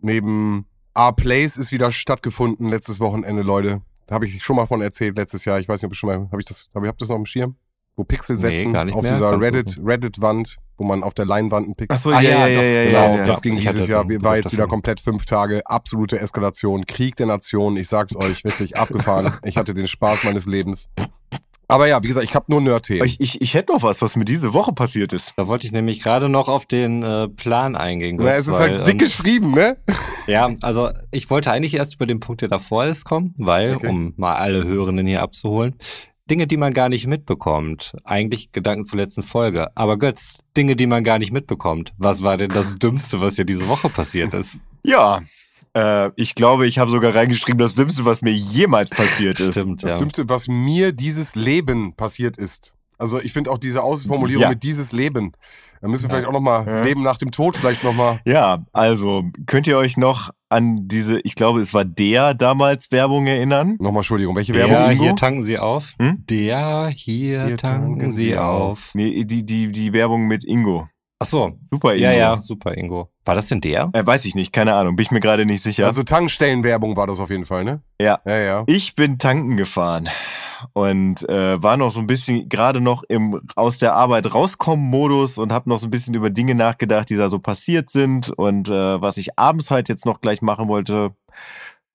[SPEAKER 3] neben A-Place ist wieder stattgefunden letztes Wochenende, Leute. Habe ich schon mal von erzählt letztes Jahr. Ich weiß nicht, ob ich schon mal, habe ich das, habe ich hab das noch im Schirm? Wo Pixel
[SPEAKER 4] Nee,
[SPEAKER 3] setzen
[SPEAKER 4] gar nicht
[SPEAKER 3] auf
[SPEAKER 4] mehr.
[SPEAKER 3] dieser
[SPEAKER 4] du-
[SPEAKER 3] Reddit, Reddit-Wand, wo man auf der Leinwand einen Pixel.
[SPEAKER 1] Ach so,
[SPEAKER 4] Ah,
[SPEAKER 1] ja,
[SPEAKER 4] ja,
[SPEAKER 1] ja, ja, ja,
[SPEAKER 3] Genau,
[SPEAKER 1] ja, ja.
[SPEAKER 3] das ging
[SPEAKER 4] Ich
[SPEAKER 3] dieses Jahr. war jetzt wieder komplett fünf Tage, absolute Eskalation, Krieg der Nation. Ich sag's euch, wirklich abgefahren. Ich hatte den Spaß meines Lebens. Aber ja, wie gesagt, ich habe nur Nerd-Themen.
[SPEAKER 1] Ich, ich, ich hätte noch was, was mir diese Woche passiert ist.
[SPEAKER 4] Da wollte ich nämlich gerade noch auf den äh, Plan eingehen.
[SPEAKER 3] Na, es ist
[SPEAKER 4] weil,
[SPEAKER 3] halt dick
[SPEAKER 4] ähm,
[SPEAKER 3] geschrieben, ne?
[SPEAKER 4] Ja, also ich wollte eigentlich erst über den Punkt, der davor ist, kommen, weil,
[SPEAKER 3] Okay.
[SPEAKER 4] um mal alle Hörenden hier abzuholen, Dinge, die man gar nicht mitbekommt. Eigentlich Gedanken zur letzten Folge. Aber Götz, Dinge, die man gar nicht mitbekommt. Was war denn das Dümmste, was dir diese Woche passiert ist?
[SPEAKER 1] Ja, äh, ich glaube, ich habe sogar reingeschrieben, das Dümmste, was mir jemals passiert ist.
[SPEAKER 4] Stimmt,
[SPEAKER 3] Das
[SPEAKER 4] ja.
[SPEAKER 3] Dümmste, was mir dieses Leben passiert ist. Also ich finde auch diese Ausformulierung
[SPEAKER 1] Ja.
[SPEAKER 3] mit dieses Leben. Da müssen wir vielleicht auch nochmal
[SPEAKER 1] Ja.
[SPEAKER 3] Leben nach dem Tod vielleicht nochmal.
[SPEAKER 1] Ja, also könnt ihr euch noch an diese, ich glaube, es war der damals Werbung erinnern?
[SPEAKER 3] Nochmal Entschuldigung, welche
[SPEAKER 4] Der,
[SPEAKER 3] Werbung? Ingo?
[SPEAKER 4] hier tanken Sie auf.
[SPEAKER 1] Hm?
[SPEAKER 4] Der, hier,
[SPEAKER 3] Hier
[SPEAKER 4] tanken, Sie auf.
[SPEAKER 1] Nee, die, die, die Werbung mit Ingo.
[SPEAKER 4] Ach so.
[SPEAKER 1] Super Ingo.
[SPEAKER 4] Ja, ja, super, Ingo. War das denn der?
[SPEAKER 1] Äh, weiß ich nicht, keine Ahnung, bin ich mir gerade nicht sicher.
[SPEAKER 3] Also Tankstellenwerbung war das auf jeden Fall, ne?
[SPEAKER 1] Ja.
[SPEAKER 3] Ja, ja.
[SPEAKER 1] Ich bin tanken gefahren und äh, war noch so ein bisschen gerade noch im aus der Arbeit rauskommen Modus und habe noch so ein bisschen über Dinge nachgedacht, die da so passiert sind und äh, was ich abends halt jetzt noch gleich machen wollte.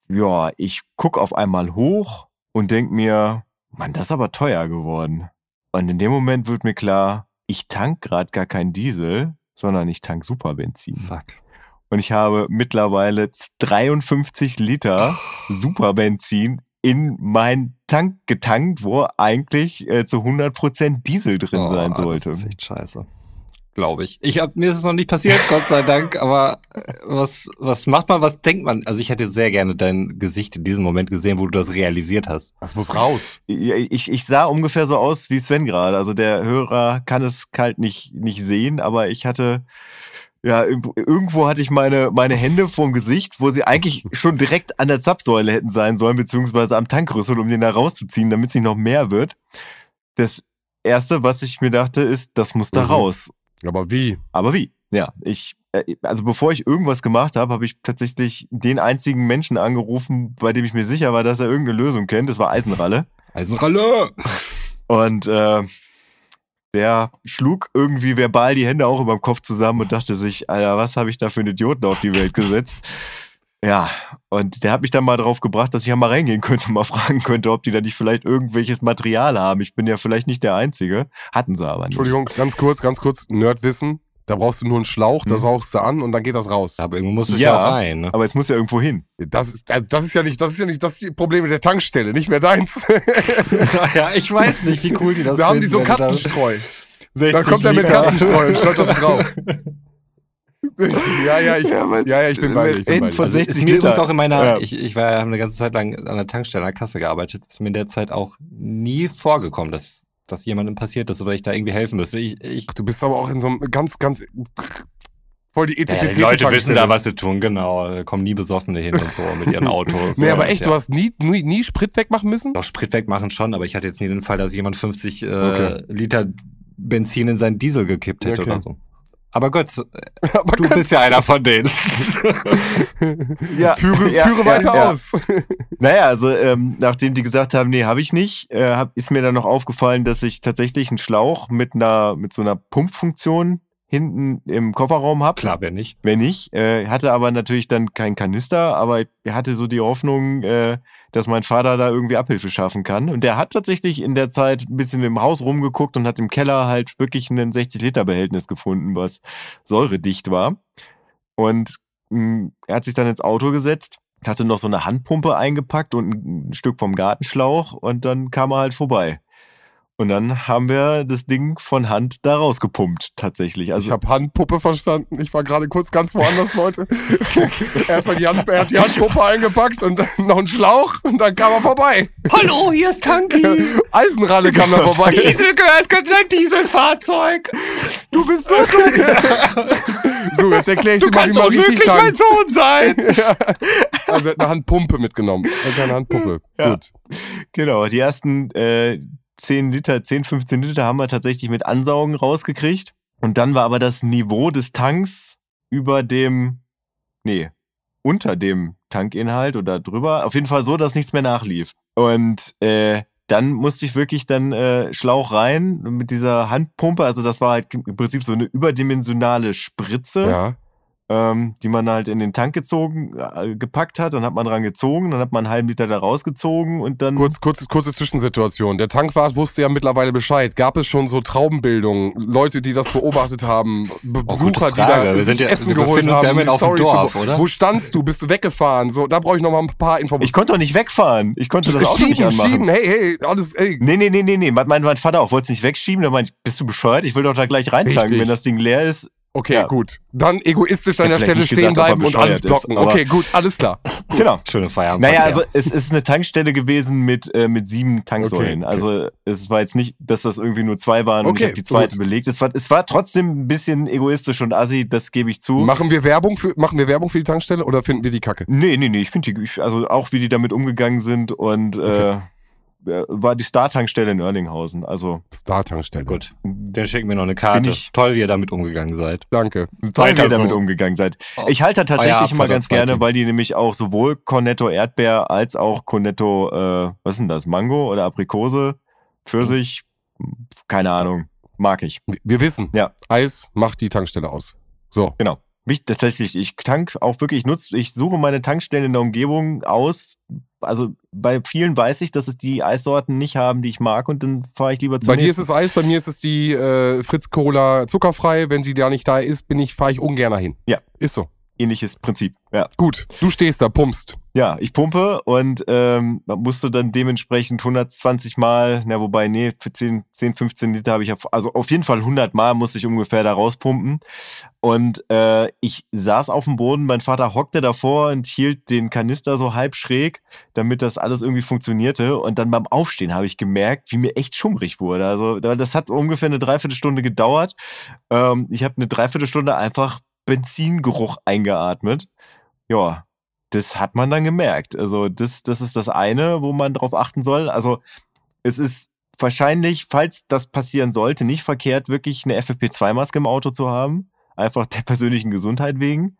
[SPEAKER 1] Ja, ich guck auf einmal hoch und denk mir, Mann, das ist aber teuer geworden. Und in dem Moment wird mir klar, ich tank gerade gar kein Diesel, sondern ich tank Superbenzin.
[SPEAKER 4] Fuck.
[SPEAKER 1] Und ich habe mittlerweile 53 Liter Superbenzin in meinen Tank getankt, wo eigentlich äh, zu 100% Diesel drin sein
[SPEAKER 4] Oh,
[SPEAKER 1] sollte.
[SPEAKER 4] Das ist echt scheiße. Glaube ich. Ich hab, mir ist es noch nicht passiert, Gott sei Dank, aber äh, was, was macht man, was denkt man? Also ich hätte sehr gerne dein Gesicht in diesem Moment gesehen, wo du das realisiert hast.
[SPEAKER 3] Das muss raus.
[SPEAKER 1] Ich, ich sah ungefähr so aus wie Sven gerade. Also der Hörer kann es kalt nicht, nicht sehen, aber ich hatte, ja, irgendwo- hatte ich meine, meine Hände vorm Gesicht, wo sie eigentlich schon direkt an der Zapfsäule hätten sein sollen, beziehungsweise am Tankrüssel, um den da rauszuziehen, damit es nicht noch mehr wird. Das erste, was ich mir dachte, ist, das muss da
[SPEAKER 3] Mhm.
[SPEAKER 1] raus.
[SPEAKER 3] Aber wie?
[SPEAKER 1] Aber wie? Ja, ich, äh, also bevor ich irgendwas gemacht habe, habe ich tatsächlich den einzigen Menschen angerufen, bei dem ich mir sicher war, dass er irgendeine Lösung kennt. Das war Eisenralle.
[SPEAKER 4] Eisenralle!
[SPEAKER 1] Und äh, der schlug irgendwie verbal die Hände auch über dem Kopf zusammen und dachte sich, Alter, was habe ich da für einen Idioten auf die Welt gesetzt? Ja, und der hat mich dann mal drauf gebracht, dass ich ja mal reingehen könnte, mal fragen könnte, ob die da nicht vielleicht irgendwelches Material haben. Ich bin ja vielleicht nicht der Einzige. Hatten sie aber nicht.
[SPEAKER 3] Entschuldigung, ganz kurz, ganz kurz. Nerdwissen. Da brauchst du nur einen Schlauch, da
[SPEAKER 1] Hm.
[SPEAKER 3] saugst du an und dann geht das raus.
[SPEAKER 4] Aber irgendwo muss es
[SPEAKER 1] Ja,
[SPEAKER 4] ja, rein. Ne?
[SPEAKER 1] Aber es muss ja irgendwo hin.
[SPEAKER 3] Das ist, äh, das ist ja nicht, das ist ja nicht, das ist die Probleme der Tankstelle, nicht mehr deins.
[SPEAKER 4] ja, ich weiß nicht, wie cool die das
[SPEAKER 3] Da haben die so
[SPEAKER 4] du
[SPEAKER 3] Katzenstreu.
[SPEAKER 1] 60
[SPEAKER 3] Dann kommt er mit. Katzenstreu und schreibt das drauf. ja, ja, ich,
[SPEAKER 1] Ja,
[SPEAKER 3] ja, ja, ich bin bei dir. Ich bin bei
[SPEAKER 1] von
[SPEAKER 3] dir.
[SPEAKER 4] Also
[SPEAKER 1] 60
[SPEAKER 4] ist mir übrigens
[SPEAKER 1] Liter.
[SPEAKER 4] auch in meiner,
[SPEAKER 1] Ja.
[SPEAKER 4] ich, ich war ja eine ganze Zeit lang an der Tankstelle, an der Kasse gearbeitet, ist mir in der Zeit auch nie vorgekommen, dass, dass jemandem passiert ist oder ich da irgendwie helfen müsste. Ich, ich,
[SPEAKER 3] Du bist aber auch in so einem ganz, ganz voll die
[SPEAKER 4] ja,
[SPEAKER 3] etipetete
[SPEAKER 4] die Leute wissen da, was sie tun, genau. Da kommen nie Besoffene hin und so mit ihren Autos.
[SPEAKER 3] Nee, aber echt,
[SPEAKER 4] ja.
[SPEAKER 3] du hast nie, nie, nie Sprit wegmachen müssen?
[SPEAKER 4] Doch Sprit wegmachen schon, aber ich hatte jetzt nie den Fall, dass jemand 50 äh,
[SPEAKER 3] Okay.
[SPEAKER 4] Liter Benzin in seinen Diesel gekippt hätte
[SPEAKER 3] Okay.
[SPEAKER 4] oder so. Aber Gott,
[SPEAKER 3] Aber
[SPEAKER 4] du bist ja einer von denen.
[SPEAKER 1] Ja,
[SPEAKER 3] Führe,
[SPEAKER 1] ja,
[SPEAKER 3] führe
[SPEAKER 1] ja,
[SPEAKER 3] weiter
[SPEAKER 1] ja.
[SPEAKER 3] aus.
[SPEAKER 1] Naja, also ähm, nachdem die gesagt haben, nee, habe ich nicht, äh, hab, ist mir dann noch aufgefallen, dass ich tatsächlich einen Schlauch mit einer mit so einer Pumpfunktion hinten im Kofferraum habe.
[SPEAKER 4] Klar, wer nicht.
[SPEAKER 1] Wenn nicht, äh, hatte aber natürlich dann keinen Kanister, aber ich hatte so die Hoffnung, äh, dass mein Vater da irgendwie Abhilfe schaffen kann. Und der hat tatsächlich in der Zeit ein bisschen im Haus rumgeguckt und hat im Keller halt wirklich ein 60-Liter-Behältnis gefunden, was säuredicht war. Und mh, er hat sich dann ins Auto gesetzt, hatte noch so eine Handpumpe eingepackt und ein Stück vom Gartenschlauch und dann kam er halt vorbei. Und dann haben wir das Ding von Hand da rausgepumpt, tatsächlich. Also
[SPEAKER 3] ich habe Handpuppe verstanden. Ich war gerade kurz ganz woanders, Leute. er, hat die Hand, er hat die Handpuppe eingepackt und dann noch einen Schlauch und dann kam er vorbei.
[SPEAKER 4] Hallo, hier ist Tanki.
[SPEAKER 3] Eisenralle kam da vorbei.
[SPEAKER 4] Diesel gehört ein Dieselfahrzeug.
[SPEAKER 3] Du bist so dumm. so, jetzt erkläre ich dir mal, wie man richtig tankt.
[SPEAKER 4] Sohn sein.
[SPEAKER 3] Also er hat eine Handpumpe mitgenommen. Er hat eine Handpuppe.
[SPEAKER 1] Ja.
[SPEAKER 3] Gut.
[SPEAKER 1] Genau, die ersten äh, 10 Liter, 10, 15 Liter haben wir tatsächlich mit Ansaugen rausgekriegt. Und dann war aber das Niveau des Tanks über dem, nee, unter dem Tankinhalt oder drüber. Auf jeden Fall so, dass nichts mehr nachlief. Und äh, dann musste ich wirklich dann äh, Schlauch rein mit dieser Handpumpe. Also das war halt im Prinzip so eine überdimensionale Spritze.
[SPEAKER 3] Ja
[SPEAKER 1] ähm, die man halt in den Tank gezogen, äh, gepackt hat. Dann hat man dran gezogen, dann hat man einen halben Liter da rausgezogen und dann.
[SPEAKER 3] Kurz, kurze, kurze Zwischensituation. Der Tankwart wusste ja mittlerweile Bescheid. Gab es schon so Traubenbildungen, Leute, die das beobachtet haben, Be
[SPEAKER 4] Oh,
[SPEAKER 3] Besucher,
[SPEAKER 4] gute
[SPEAKER 3] die da.
[SPEAKER 4] Wir sind ja-
[SPEAKER 3] Essen
[SPEAKER 4] wir
[SPEAKER 3] geholt haben?
[SPEAKER 4] auf dem Dorf,
[SPEAKER 3] zu,
[SPEAKER 4] oder?
[SPEAKER 3] Wo standst du? Bist du weggefahren? So, da brauche ich noch mal ein paar Informationen.
[SPEAKER 1] Ich konnte doch nicht wegfahren. Ich konnte das Auto nicht anmachen.
[SPEAKER 3] schieben, hey, hey, alles, ey.
[SPEAKER 1] Nee, nee, nee, nee, nee. Mein, mein Vater auch wollte es nicht wegschieben. Da meinte ich, bist du bescheuert? Ich will doch da gleich reintanken,
[SPEAKER 3] Richtig.
[SPEAKER 1] wenn das Ding leer ist.
[SPEAKER 3] Okay,
[SPEAKER 1] Ja.
[SPEAKER 3] gut. Dann egoistisch an
[SPEAKER 1] Ich
[SPEAKER 3] der Stelle stehen
[SPEAKER 1] gesagt,
[SPEAKER 3] bleiben und alles
[SPEAKER 1] ist,
[SPEAKER 3] blocken.
[SPEAKER 1] aber-
[SPEAKER 3] okay, gut, alles klar.
[SPEAKER 1] Genau.
[SPEAKER 4] Schöne Feierabend.
[SPEAKER 1] Naja, also es ist eine Tankstelle gewesen mit, äh, mit sieben Tanksäulen.
[SPEAKER 3] Okay, okay.
[SPEAKER 1] Also es war jetzt nicht, dass das irgendwie nur zwei waren und
[SPEAKER 3] Okay,
[SPEAKER 1] ich habe die zweite
[SPEAKER 3] gut.
[SPEAKER 1] belegt. Es war, es war trotzdem ein bisschen egoistisch und assi, das gebe ich zu.
[SPEAKER 3] Machen wir Werbung für, machen wir Werbung für die Tankstelle oder finden wir die Kacke?
[SPEAKER 1] Nee, nee, nee, ich finde die, ich- also auch wie die damit umgegangen sind und äh, war die Star-Tankstelle in Erlinghausen. Also
[SPEAKER 3] Star-Tankstelle.
[SPEAKER 4] Gut. Dann schicken wir noch eine Karte.
[SPEAKER 1] Ich-
[SPEAKER 4] Toll, wie ihr damit umgegangen seid.
[SPEAKER 3] Danke.
[SPEAKER 1] toll, wie
[SPEAKER 3] Weiter
[SPEAKER 1] ihr damit
[SPEAKER 3] so.
[SPEAKER 1] umgegangen seid. Ich halte da tatsächlich immer ganz gerne, weil die nämlich auch sowohl Cornetto Erdbeer als auch Cornetto, äh, was ist denn das, Mango oder Aprikose, Pfirsich, keine Ahnung, mag ich.
[SPEAKER 3] Wir wissen,
[SPEAKER 1] Ja.
[SPEAKER 3] Eis macht die Tankstelle aus. So.
[SPEAKER 1] Genau. Mich tatsächlich, ich tank auch wirklich, ich nutze, ich suche meine Tankstellen in der Umgebung aus. Also bei vielen weiß ich, dass es die Eissorten nicht haben, die ich mag, und dann fahre ich lieber zu
[SPEAKER 3] Bei dir ist es Eis, bei mir ist es die äh, Fritz Cola zuckerfrei. Wenn sie da nicht da ist, bin ich, fahre ich ungern hin.
[SPEAKER 1] Ja.
[SPEAKER 3] Ist so.
[SPEAKER 1] Ähnliches Prinzip. Ja.
[SPEAKER 3] Gut, du stehst da, pumpst.
[SPEAKER 1] Ja, ich pumpe und ähm, musste dann dementsprechend 120 Mal, na wobei, nee, für 10, 10 15 Liter habe ich, auf, also auf jeden Fall 100 Mal musste ich ungefähr da rauspumpen. Und äh, ich saß auf dem Boden, mein Vater hockte davor und hielt den Kanister so halb schräg, damit das alles irgendwie funktionierte. Und dann beim Aufstehen habe ich gemerkt, wie mir echt schummrig wurde. Also da- das hat ungefähr eine Dreiviertelstunde gedauert. Ähm, ich habe eine Dreiviertelstunde einfach Benzingeruch eingeatmet. Ja, das hat man dann gemerkt. Also das, das ist das eine, wo man drauf achten soll. Also es ist wahrscheinlich, falls das passieren sollte, nicht verkehrt, wirklich eine FFP2-Maske im Auto zu haben. Einfach der persönlichen Gesundheit wegen.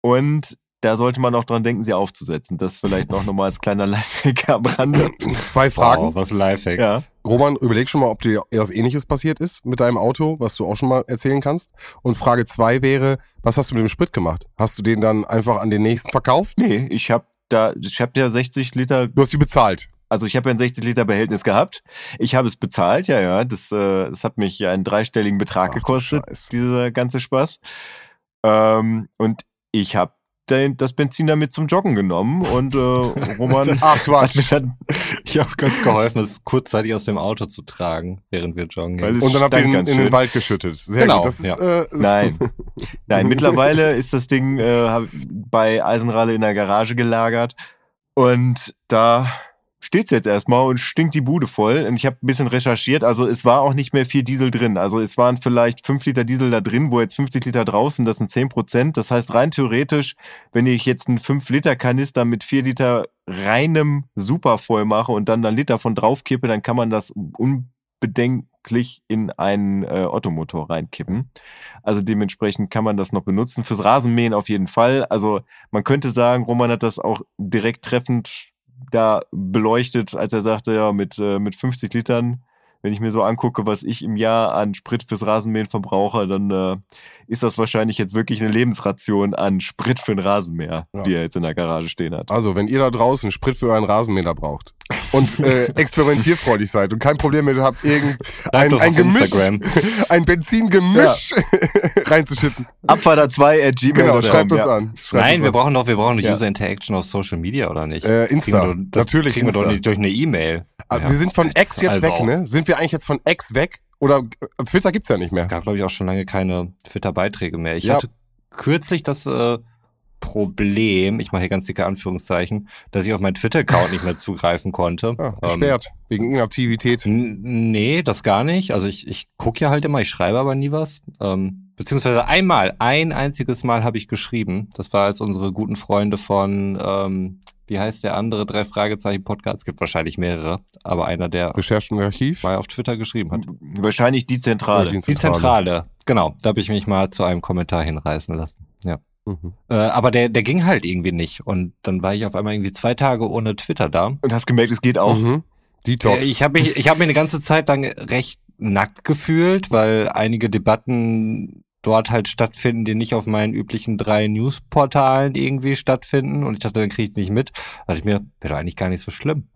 [SPEAKER 1] Und da sollte man auch dran denken, sie aufzusetzen. Das vielleicht noch nochmal als kleiner Lifehack am Rande.
[SPEAKER 3] Zwei Fragen.
[SPEAKER 4] Wow, was ein Lifehack.
[SPEAKER 1] Ja.
[SPEAKER 3] Roman, überleg schon mal, ob dir etwas ähnliches passiert ist mit deinem Auto, was du auch schon mal erzählen kannst. Und Frage zwei wäre, was hast du mit dem Sprit gemacht? Hast du den dann einfach an den nächsten verkauft?
[SPEAKER 1] Nee, ich habe da, ich habe ja 60 Liter
[SPEAKER 3] Du hast die bezahlt.
[SPEAKER 1] Also ich habe ja ein 60 Liter Behältnis gehabt. Ich habe es bezahlt, ja, ja. Das, äh, das hat mich ja einen dreistelligen Betrag
[SPEAKER 3] Ach
[SPEAKER 1] gekostet, dieser ganze Spaß. Ähm, und ich habe das Benzin damit zum Joggen genommen und äh, Roman
[SPEAKER 3] Ach
[SPEAKER 1] hat mir
[SPEAKER 3] Quatsch.
[SPEAKER 1] dann,
[SPEAKER 4] Ich habe ganz geholfen, es kurzzeitig aus dem Auto zu tragen, während wir joggen.
[SPEAKER 1] Weil
[SPEAKER 3] Und dann habt ihr ihn
[SPEAKER 1] ganz
[SPEAKER 3] in den. Wald geschüttet. Sehr
[SPEAKER 4] Genau,
[SPEAKER 3] ist,
[SPEAKER 4] ja.
[SPEAKER 3] äh,
[SPEAKER 1] Nein. Nein, mittlerweile ist das Ding äh, bei Eisenralle in der Garage gelagert und da steht's jetzt erstmal und stinkt die Bude voll. Und ich habe ein bisschen recherchiert, also es war auch nicht mehr viel Diesel drin. Also es waren vielleicht 5 Liter Diesel da drin, wo jetzt 50 Liter draußen, das sind 10 Prozent. Das heißt rein theoretisch, wenn ich jetzt einen 5 Liter Kanister mit 4 Liter reinem Super voll mache und dann einen Liter von drauf kippe, dann kann man das unbedenklich in einen äh, Ottomotor reinkippen. Also dementsprechend kann man das noch benutzen. Fürs Rasenmähen auf jeden Fall. Also man könnte sagen, Roman hat das auch direkt treffend da beleuchtet, als er sagte, ja, mit, äh, mit 50 Litern, wenn ich mir so angucke, was ich im Jahr an Sprit fürs Rasenmähen verbrauche, dann äh, ist das wahrscheinlich jetzt wirklich eine Lebensration an Sprit für den Rasenmäher,
[SPEAKER 3] Ja.
[SPEAKER 1] die er jetzt in der Garage stehen hat.
[SPEAKER 3] Also, wenn ihr da draußen Sprit für euren Rasenmäher braucht und äh, experimentierfreudig seid und kein Problem mit habt, irgendein ein Gemisch,
[SPEAKER 4] Instagram.
[SPEAKER 3] ein Benzingemisch reinzuschütten.
[SPEAKER 1] Abfahrer2 at gmail.
[SPEAKER 3] Genau, schreibt das an. Schreibt
[SPEAKER 4] Nein,
[SPEAKER 3] das
[SPEAKER 4] wir
[SPEAKER 3] an.
[SPEAKER 4] brauchen doch, wir brauchen
[SPEAKER 1] Ja.
[SPEAKER 4] User Interaction auf Social Media oder nicht?
[SPEAKER 3] Äh, Insta.
[SPEAKER 4] Kriegen wir
[SPEAKER 3] Natürlich
[SPEAKER 4] kriegen wir doch
[SPEAKER 3] Insta.
[SPEAKER 4] nicht durch eine E-Mail.
[SPEAKER 3] Ah,
[SPEAKER 4] Ja.
[SPEAKER 3] Wir sind von X jetzt
[SPEAKER 4] Also
[SPEAKER 3] weg, ne? Sind wir eigentlich jetzt von X weg? Oder äh, Twitter gibt's ja nicht mehr.
[SPEAKER 4] Es gab, glaube ich, auch schon lange keine Twitter-Beiträge mehr. Ich
[SPEAKER 3] Ja.
[SPEAKER 4] hatte kürzlich das äh, Problem, ich mache hier ganz dicke Anführungszeichen, dass ich auf meinen Twitter-Account nicht mehr zugreifen konnte.
[SPEAKER 3] Ah,
[SPEAKER 4] Ähm,
[SPEAKER 3] gesperrt. Wegen Inaktivität.
[SPEAKER 4] Nee, das gar nicht. Also ich, ich gucke ja halt immer, ich schreibe aber nie was. Ähm, beziehungsweise einmal, ein einziges Mal habe ich geschrieben. Das war als unsere guten Freunde von, ähm, wie heißt der andere drei Fragezeichen Podcast? Es gibt wahrscheinlich mehrere, aber einer, der
[SPEAKER 3] Recherchen Archiv.
[SPEAKER 4] mal auf Twitter geschrieben hat.
[SPEAKER 1] Wahrscheinlich die Zentrale.
[SPEAKER 3] Oder
[SPEAKER 4] Die Zentrale, genau. Da habe ich mich mal zu einem Kommentar hinreißen lassen. Ja.
[SPEAKER 3] Mhm.
[SPEAKER 4] Äh, aber der, der ging halt irgendwie nicht. Und dann war ich auf einmal irgendwie zwei Tage ohne Twitter da.
[SPEAKER 1] Und hast gemerkt, es geht auch.
[SPEAKER 3] Mhm. Detox.
[SPEAKER 4] Ich habe mich, ich hab mich eine ganze Zeit lang recht nackt gefühlt, weil einige Debatten dort halt stattfinden, die nicht auf meinen üblichen drei Newsportalen irgendwie stattfinden. Und ich dachte, dann kriege ich nicht mit. Da dachte ich mir, wäre doch eigentlich gar nicht so schlimm.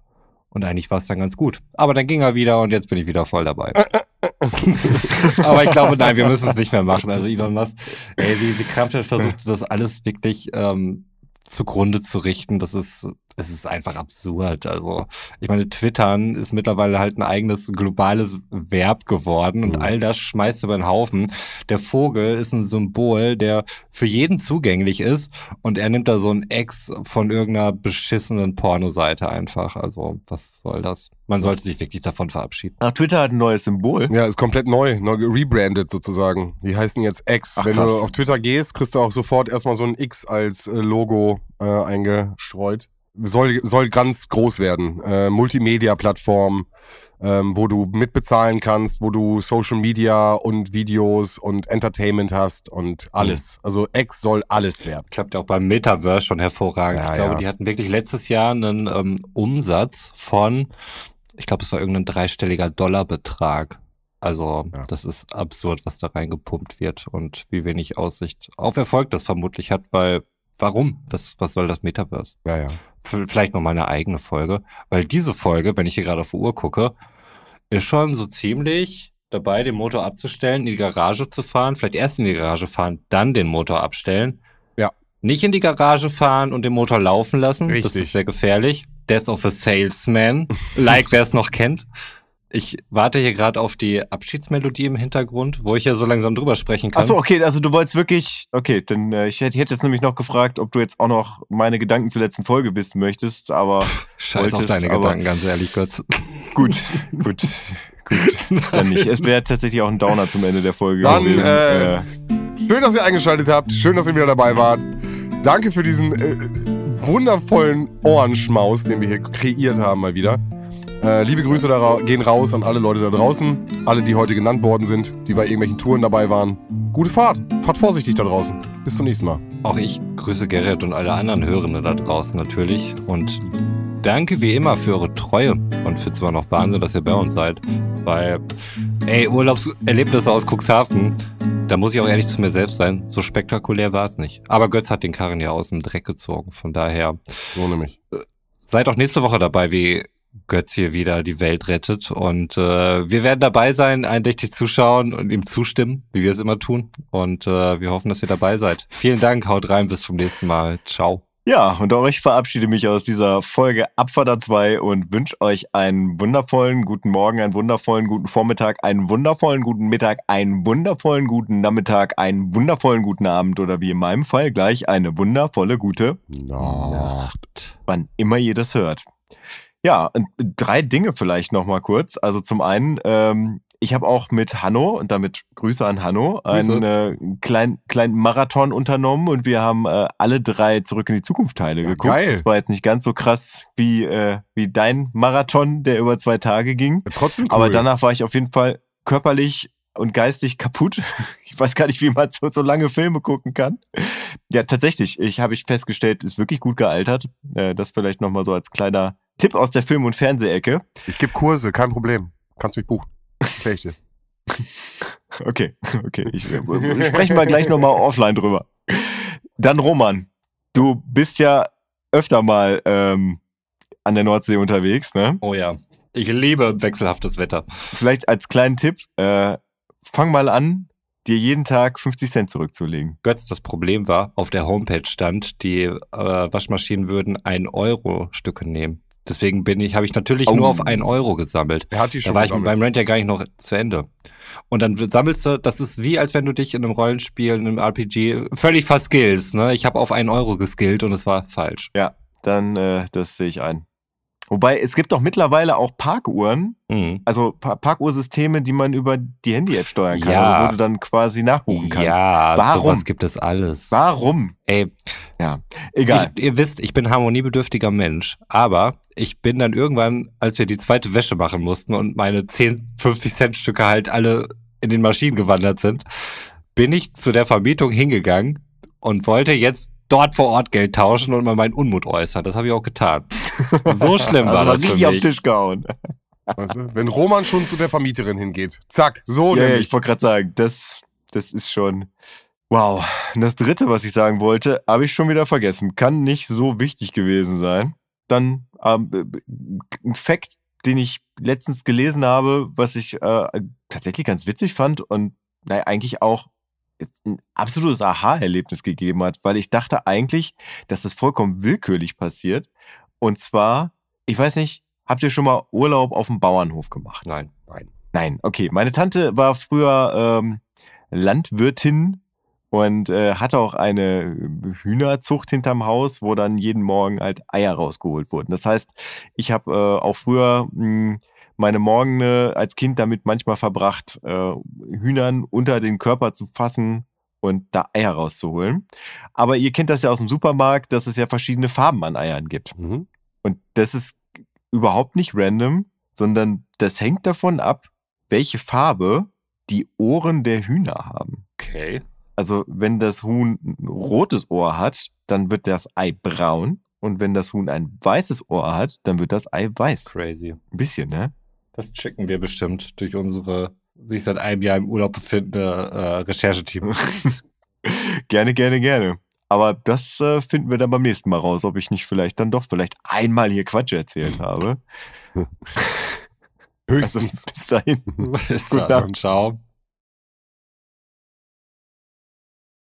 [SPEAKER 4] Und eigentlich war es dann ganz gut. Aber dann ging er wieder und jetzt bin ich wieder voll dabei. Aber ich glaube, nein, wir müssen es nicht mehr machen. Also Elon Musk, ey, wie, wie krampfhaft versucht das alles wirklich ähm, zugrunde zu richten. Das ist es ist einfach absurd. Also, ich meine, Twittern ist mittlerweile halt ein eigenes globales Verb geworden und mhm. all das schmeißt über den Haufen. Der Vogel ist ein Symbol, der für jeden zugänglich ist und er nimmt da so ein Ex von irgendeiner beschissenen Pornoseite einfach. Also, was soll das? Man sollte sich wirklich davon verabschieden.
[SPEAKER 1] Ach, Twitter hat ein neues Symbol.
[SPEAKER 3] Ja, ist komplett neu, neu rebrandet sozusagen. Die heißen jetzt X. Ach, Wenn krass. du auf Twitter gehst, kriegst du auch sofort erstmal so ein X als äh, Logo äh, eingestreut soll, soll ganz groß werden. Äh, Multimedia-Plattform, ähm, wo du mitbezahlen kannst, wo du Social Media und Videos und Entertainment hast und alles. Mhm. Also X soll alles werden.
[SPEAKER 4] Klappt ja auch beim Metaverse schon hervorragend. Ja, ich glaube, ja. die hatten wirklich letztes Jahr einen ähm, Umsatz von, ich glaube, es war irgendein dreistelliger Dollarbetrag. Also ja. das ist absurd, was da reingepumpt wird und wie wenig Aussicht auf Erfolg das vermutlich hat, weil warum? Was, was soll das Metaverse?
[SPEAKER 3] Ja, ja
[SPEAKER 4] vielleicht noch mal eine eigene Folge, weil diese Folge, wenn ich hier gerade auf die Uhr gucke, ist schon so ziemlich dabei, den Motor abzustellen, in die Garage zu fahren, vielleicht erst in die Garage fahren, dann den Motor abstellen.
[SPEAKER 3] Ja.
[SPEAKER 4] Nicht in die Garage fahren und den Motor laufen lassen. Richtig. Das ist sehr gefährlich. Death of a Salesman, like wer es noch kennt. Ich warte hier gerade auf die Abschiedsmelodie im Hintergrund, wo ich ja so langsam drüber sprechen kann.
[SPEAKER 1] Achso, okay, also du wolltest wirklich. Okay, dann äh, ich, hätte, ich hätte jetzt nämlich noch gefragt, ob du jetzt auch noch meine Gedanken zur letzten Folge wissen möchtest, aber.
[SPEAKER 4] Scheiß wolltest, auf deine Gedanken, ganz ehrlich, Gott.
[SPEAKER 1] Gut, gut. Gut, dann nicht. Es wäre tatsächlich auch ein Downer zum Ende der Folge
[SPEAKER 3] dann, gewesen. Äh, äh. Schön, dass ihr eingeschaltet habt. Schön, dass ihr wieder dabei wart. Danke für diesen äh, wundervollen Ohrenschmaus, den wir hier kreiert haben mal wieder. Äh, liebe Grüße da gehen raus an alle Leute da draußen, alle, die heute genannt worden sind, die bei irgendwelchen Touren dabei waren. Gute Fahrt, fahrt vorsichtig da draußen. Bis zum nächsten Mal.
[SPEAKER 4] Auch ich grüße Gerrit und alle anderen Hörenden da draußen natürlich und danke wie immer für eure Treue und für zwar noch Wahnsinn, dass ihr bei uns seid, weil, ey, Urlaubserlebnisse aus Cuxhaven, da muss ich auch ehrlich zu mir selbst sein, so spektakulär war es nicht. Aber Götz hat den Karren ja aus dem Dreck gezogen, von daher.
[SPEAKER 3] So nämlich.
[SPEAKER 4] Seid auch nächste Woche dabei, wie Götz hier wieder die Welt rettet. Und äh, wir werden dabei sein, eindächtig zuschauen und ihm zustimmen, wie wir es immer tun. Und äh, wir hoffen, dass ihr dabei seid. Vielen Dank, haut rein, bis zum nächsten Mal. Ciao.
[SPEAKER 1] Ja, und auch ich verabschiede mich aus dieser Folge Abfahrer 2 und wünsche euch einen wundervollen guten Morgen, einen wundervollen guten Vormittag, einen wundervollen guten Mittag, einen wundervollen guten Nachmittag, einen wundervollen guten Abend oder wie in meinem Fall gleich eine wundervolle gute
[SPEAKER 3] Nacht.
[SPEAKER 1] Wann immer ihr das hört. Ja, drei Dinge vielleicht noch mal kurz. Also zum einen, ähm, ich habe auch mit Hanno, und damit Grüße an Hanno, einen äh, kleinen klein Marathon unternommen und wir haben äh, alle drei Zurück in die Zukunft Teile ja, geguckt. Geil. Das war jetzt nicht ganz so krass wie, äh, wie dein Marathon, der über zwei Tage ging.
[SPEAKER 3] Ja, trotzdem cool.
[SPEAKER 1] Aber danach war ich auf jeden Fall körperlich und geistig kaputt. Ich weiß gar nicht, wie man so, so lange Filme gucken kann. Ja, tatsächlich. Ich habe ich festgestellt, ist wirklich gut gealtert. Äh, das vielleicht noch mal so als kleiner Tipp aus der Film- und Fernsehecke.
[SPEAKER 3] Ich gebe Kurse, kein Problem. Kannst mich buchen. Klär ich dir.
[SPEAKER 1] okay, okay. Ich, äh, sprechen wir gleich nochmal offline drüber. Dann Roman, du bist ja öfter mal ähm, an der Nordsee unterwegs, ne?
[SPEAKER 4] Oh ja. Ich liebe wechselhaftes Wetter.
[SPEAKER 1] Vielleicht als kleinen Tipp, äh, fang mal an, dir jeden Tag 50 Cent zurückzulegen.
[SPEAKER 4] Götz, das Problem war, auf der Homepage stand, die äh, Waschmaschinen würden 1 Euro Stücke nehmen. Deswegen bin ich, habe ich natürlich oh. nur auf einen Euro gesammelt.
[SPEAKER 3] Er hat die schon
[SPEAKER 4] Da war
[SPEAKER 3] gesammelt.
[SPEAKER 4] ich beim Rent ja gar nicht noch zu Ende. Und dann sammelst du, das ist wie, als wenn du dich in einem Rollenspiel, in einem RPG völlig verskillst. Ne? Ich habe auf einen Euro geskillt und es war falsch.
[SPEAKER 1] Ja, dann, äh, das sehe ich ein. Wobei, es gibt doch mittlerweile auch Parkuhren, mhm. also pa Parkuhrsysteme, die man über die Handy-App steuern kann, ja. also wo du dann quasi nachbuchen kannst.
[SPEAKER 4] Ja, warum? sowas gibt es alles.
[SPEAKER 1] Warum?
[SPEAKER 4] Ey,
[SPEAKER 1] ja, egal.
[SPEAKER 4] Ich, ihr wisst, ich bin harmoniebedürftiger Mensch, aber ich bin dann irgendwann, als wir die zweite Wäsche machen mussten und meine 10, 50 Cent Stücke halt alle in den Maschinen gewandert sind, bin ich zu der Vermietung hingegangen und wollte jetzt dort vor Ort Geld tauschen und mal meinen Unmut äußern. Das habe ich auch getan. So schlimm war
[SPEAKER 1] also
[SPEAKER 4] das für
[SPEAKER 1] richtig auf
[SPEAKER 4] mich.
[SPEAKER 1] den Tisch gehauen.
[SPEAKER 3] Weißt du? Wenn Roman schon zu der Vermieterin hingeht. Zack, so
[SPEAKER 1] ja, ja,
[SPEAKER 3] nämlich.
[SPEAKER 1] ich wollte gerade sagen, das, das ist schon. Wow. Und das dritte, was ich sagen wollte, habe ich schon wieder vergessen. Kann nicht so wichtig gewesen sein. Dann ähm, ein Fact, den ich letztens gelesen habe, was ich äh, tatsächlich ganz witzig fand und naja, eigentlich auch ein absolutes Aha-Erlebnis gegeben hat, weil ich dachte eigentlich, dass das vollkommen willkürlich passiert. Und zwar, ich weiß nicht, habt ihr schon mal Urlaub auf dem Bauernhof gemacht?
[SPEAKER 4] Nein.
[SPEAKER 1] Nein, okay. Meine Tante war früher ähm, Landwirtin und äh, hatte auch eine Hühnerzucht hinterm Haus, wo dann jeden Morgen halt Eier rausgeholt wurden. Das heißt, ich habe äh, auch früher mh, meine Morgene als Kind damit manchmal verbracht, äh, Hühnern unter den Körper zu fassen und da Eier rauszuholen. Aber ihr kennt das ja aus dem Supermarkt, dass es ja verschiedene Farben an Eiern gibt.
[SPEAKER 3] Mhm.
[SPEAKER 1] Und das ist überhaupt nicht random, sondern das hängt davon ab, welche Farbe die Ohren der Hühner haben.
[SPEAKER 4] Okay.
[SPEAKER 1] Also wenn das Huhn ein rotes Ohr hat, dann wird das Ei braun. Und wenn das Huhn ein weißes Ohr hat, dann wird das Ei weiß.
[SPEAKER 4] Crazy.
[SPEAKER 1] Ein bisschen, ne?
[SPEAKER 4] Das checken wir bestimmt durch unsere sich seit einem Jahr im Urlaub befindende äh, Rechercheteam.
[SPEAKER 1] gerne, gerne, gerne. Aber das äh, finden wir dann beim nächsten Mal raus, ob ich nicht vielleicht dann doch vielleicht einmal hier Quatsch erzählt habe. Also
[SPEAKER 3] Höchstens.
[SPEAKER 1] bis dahin.
[SPEAKER 4] Bis
[SPEAKER 1] Gute
[SPEAKER 4] dann.
[SPEAKER 1] Nacht.
[SPEAKER 4] Ciao.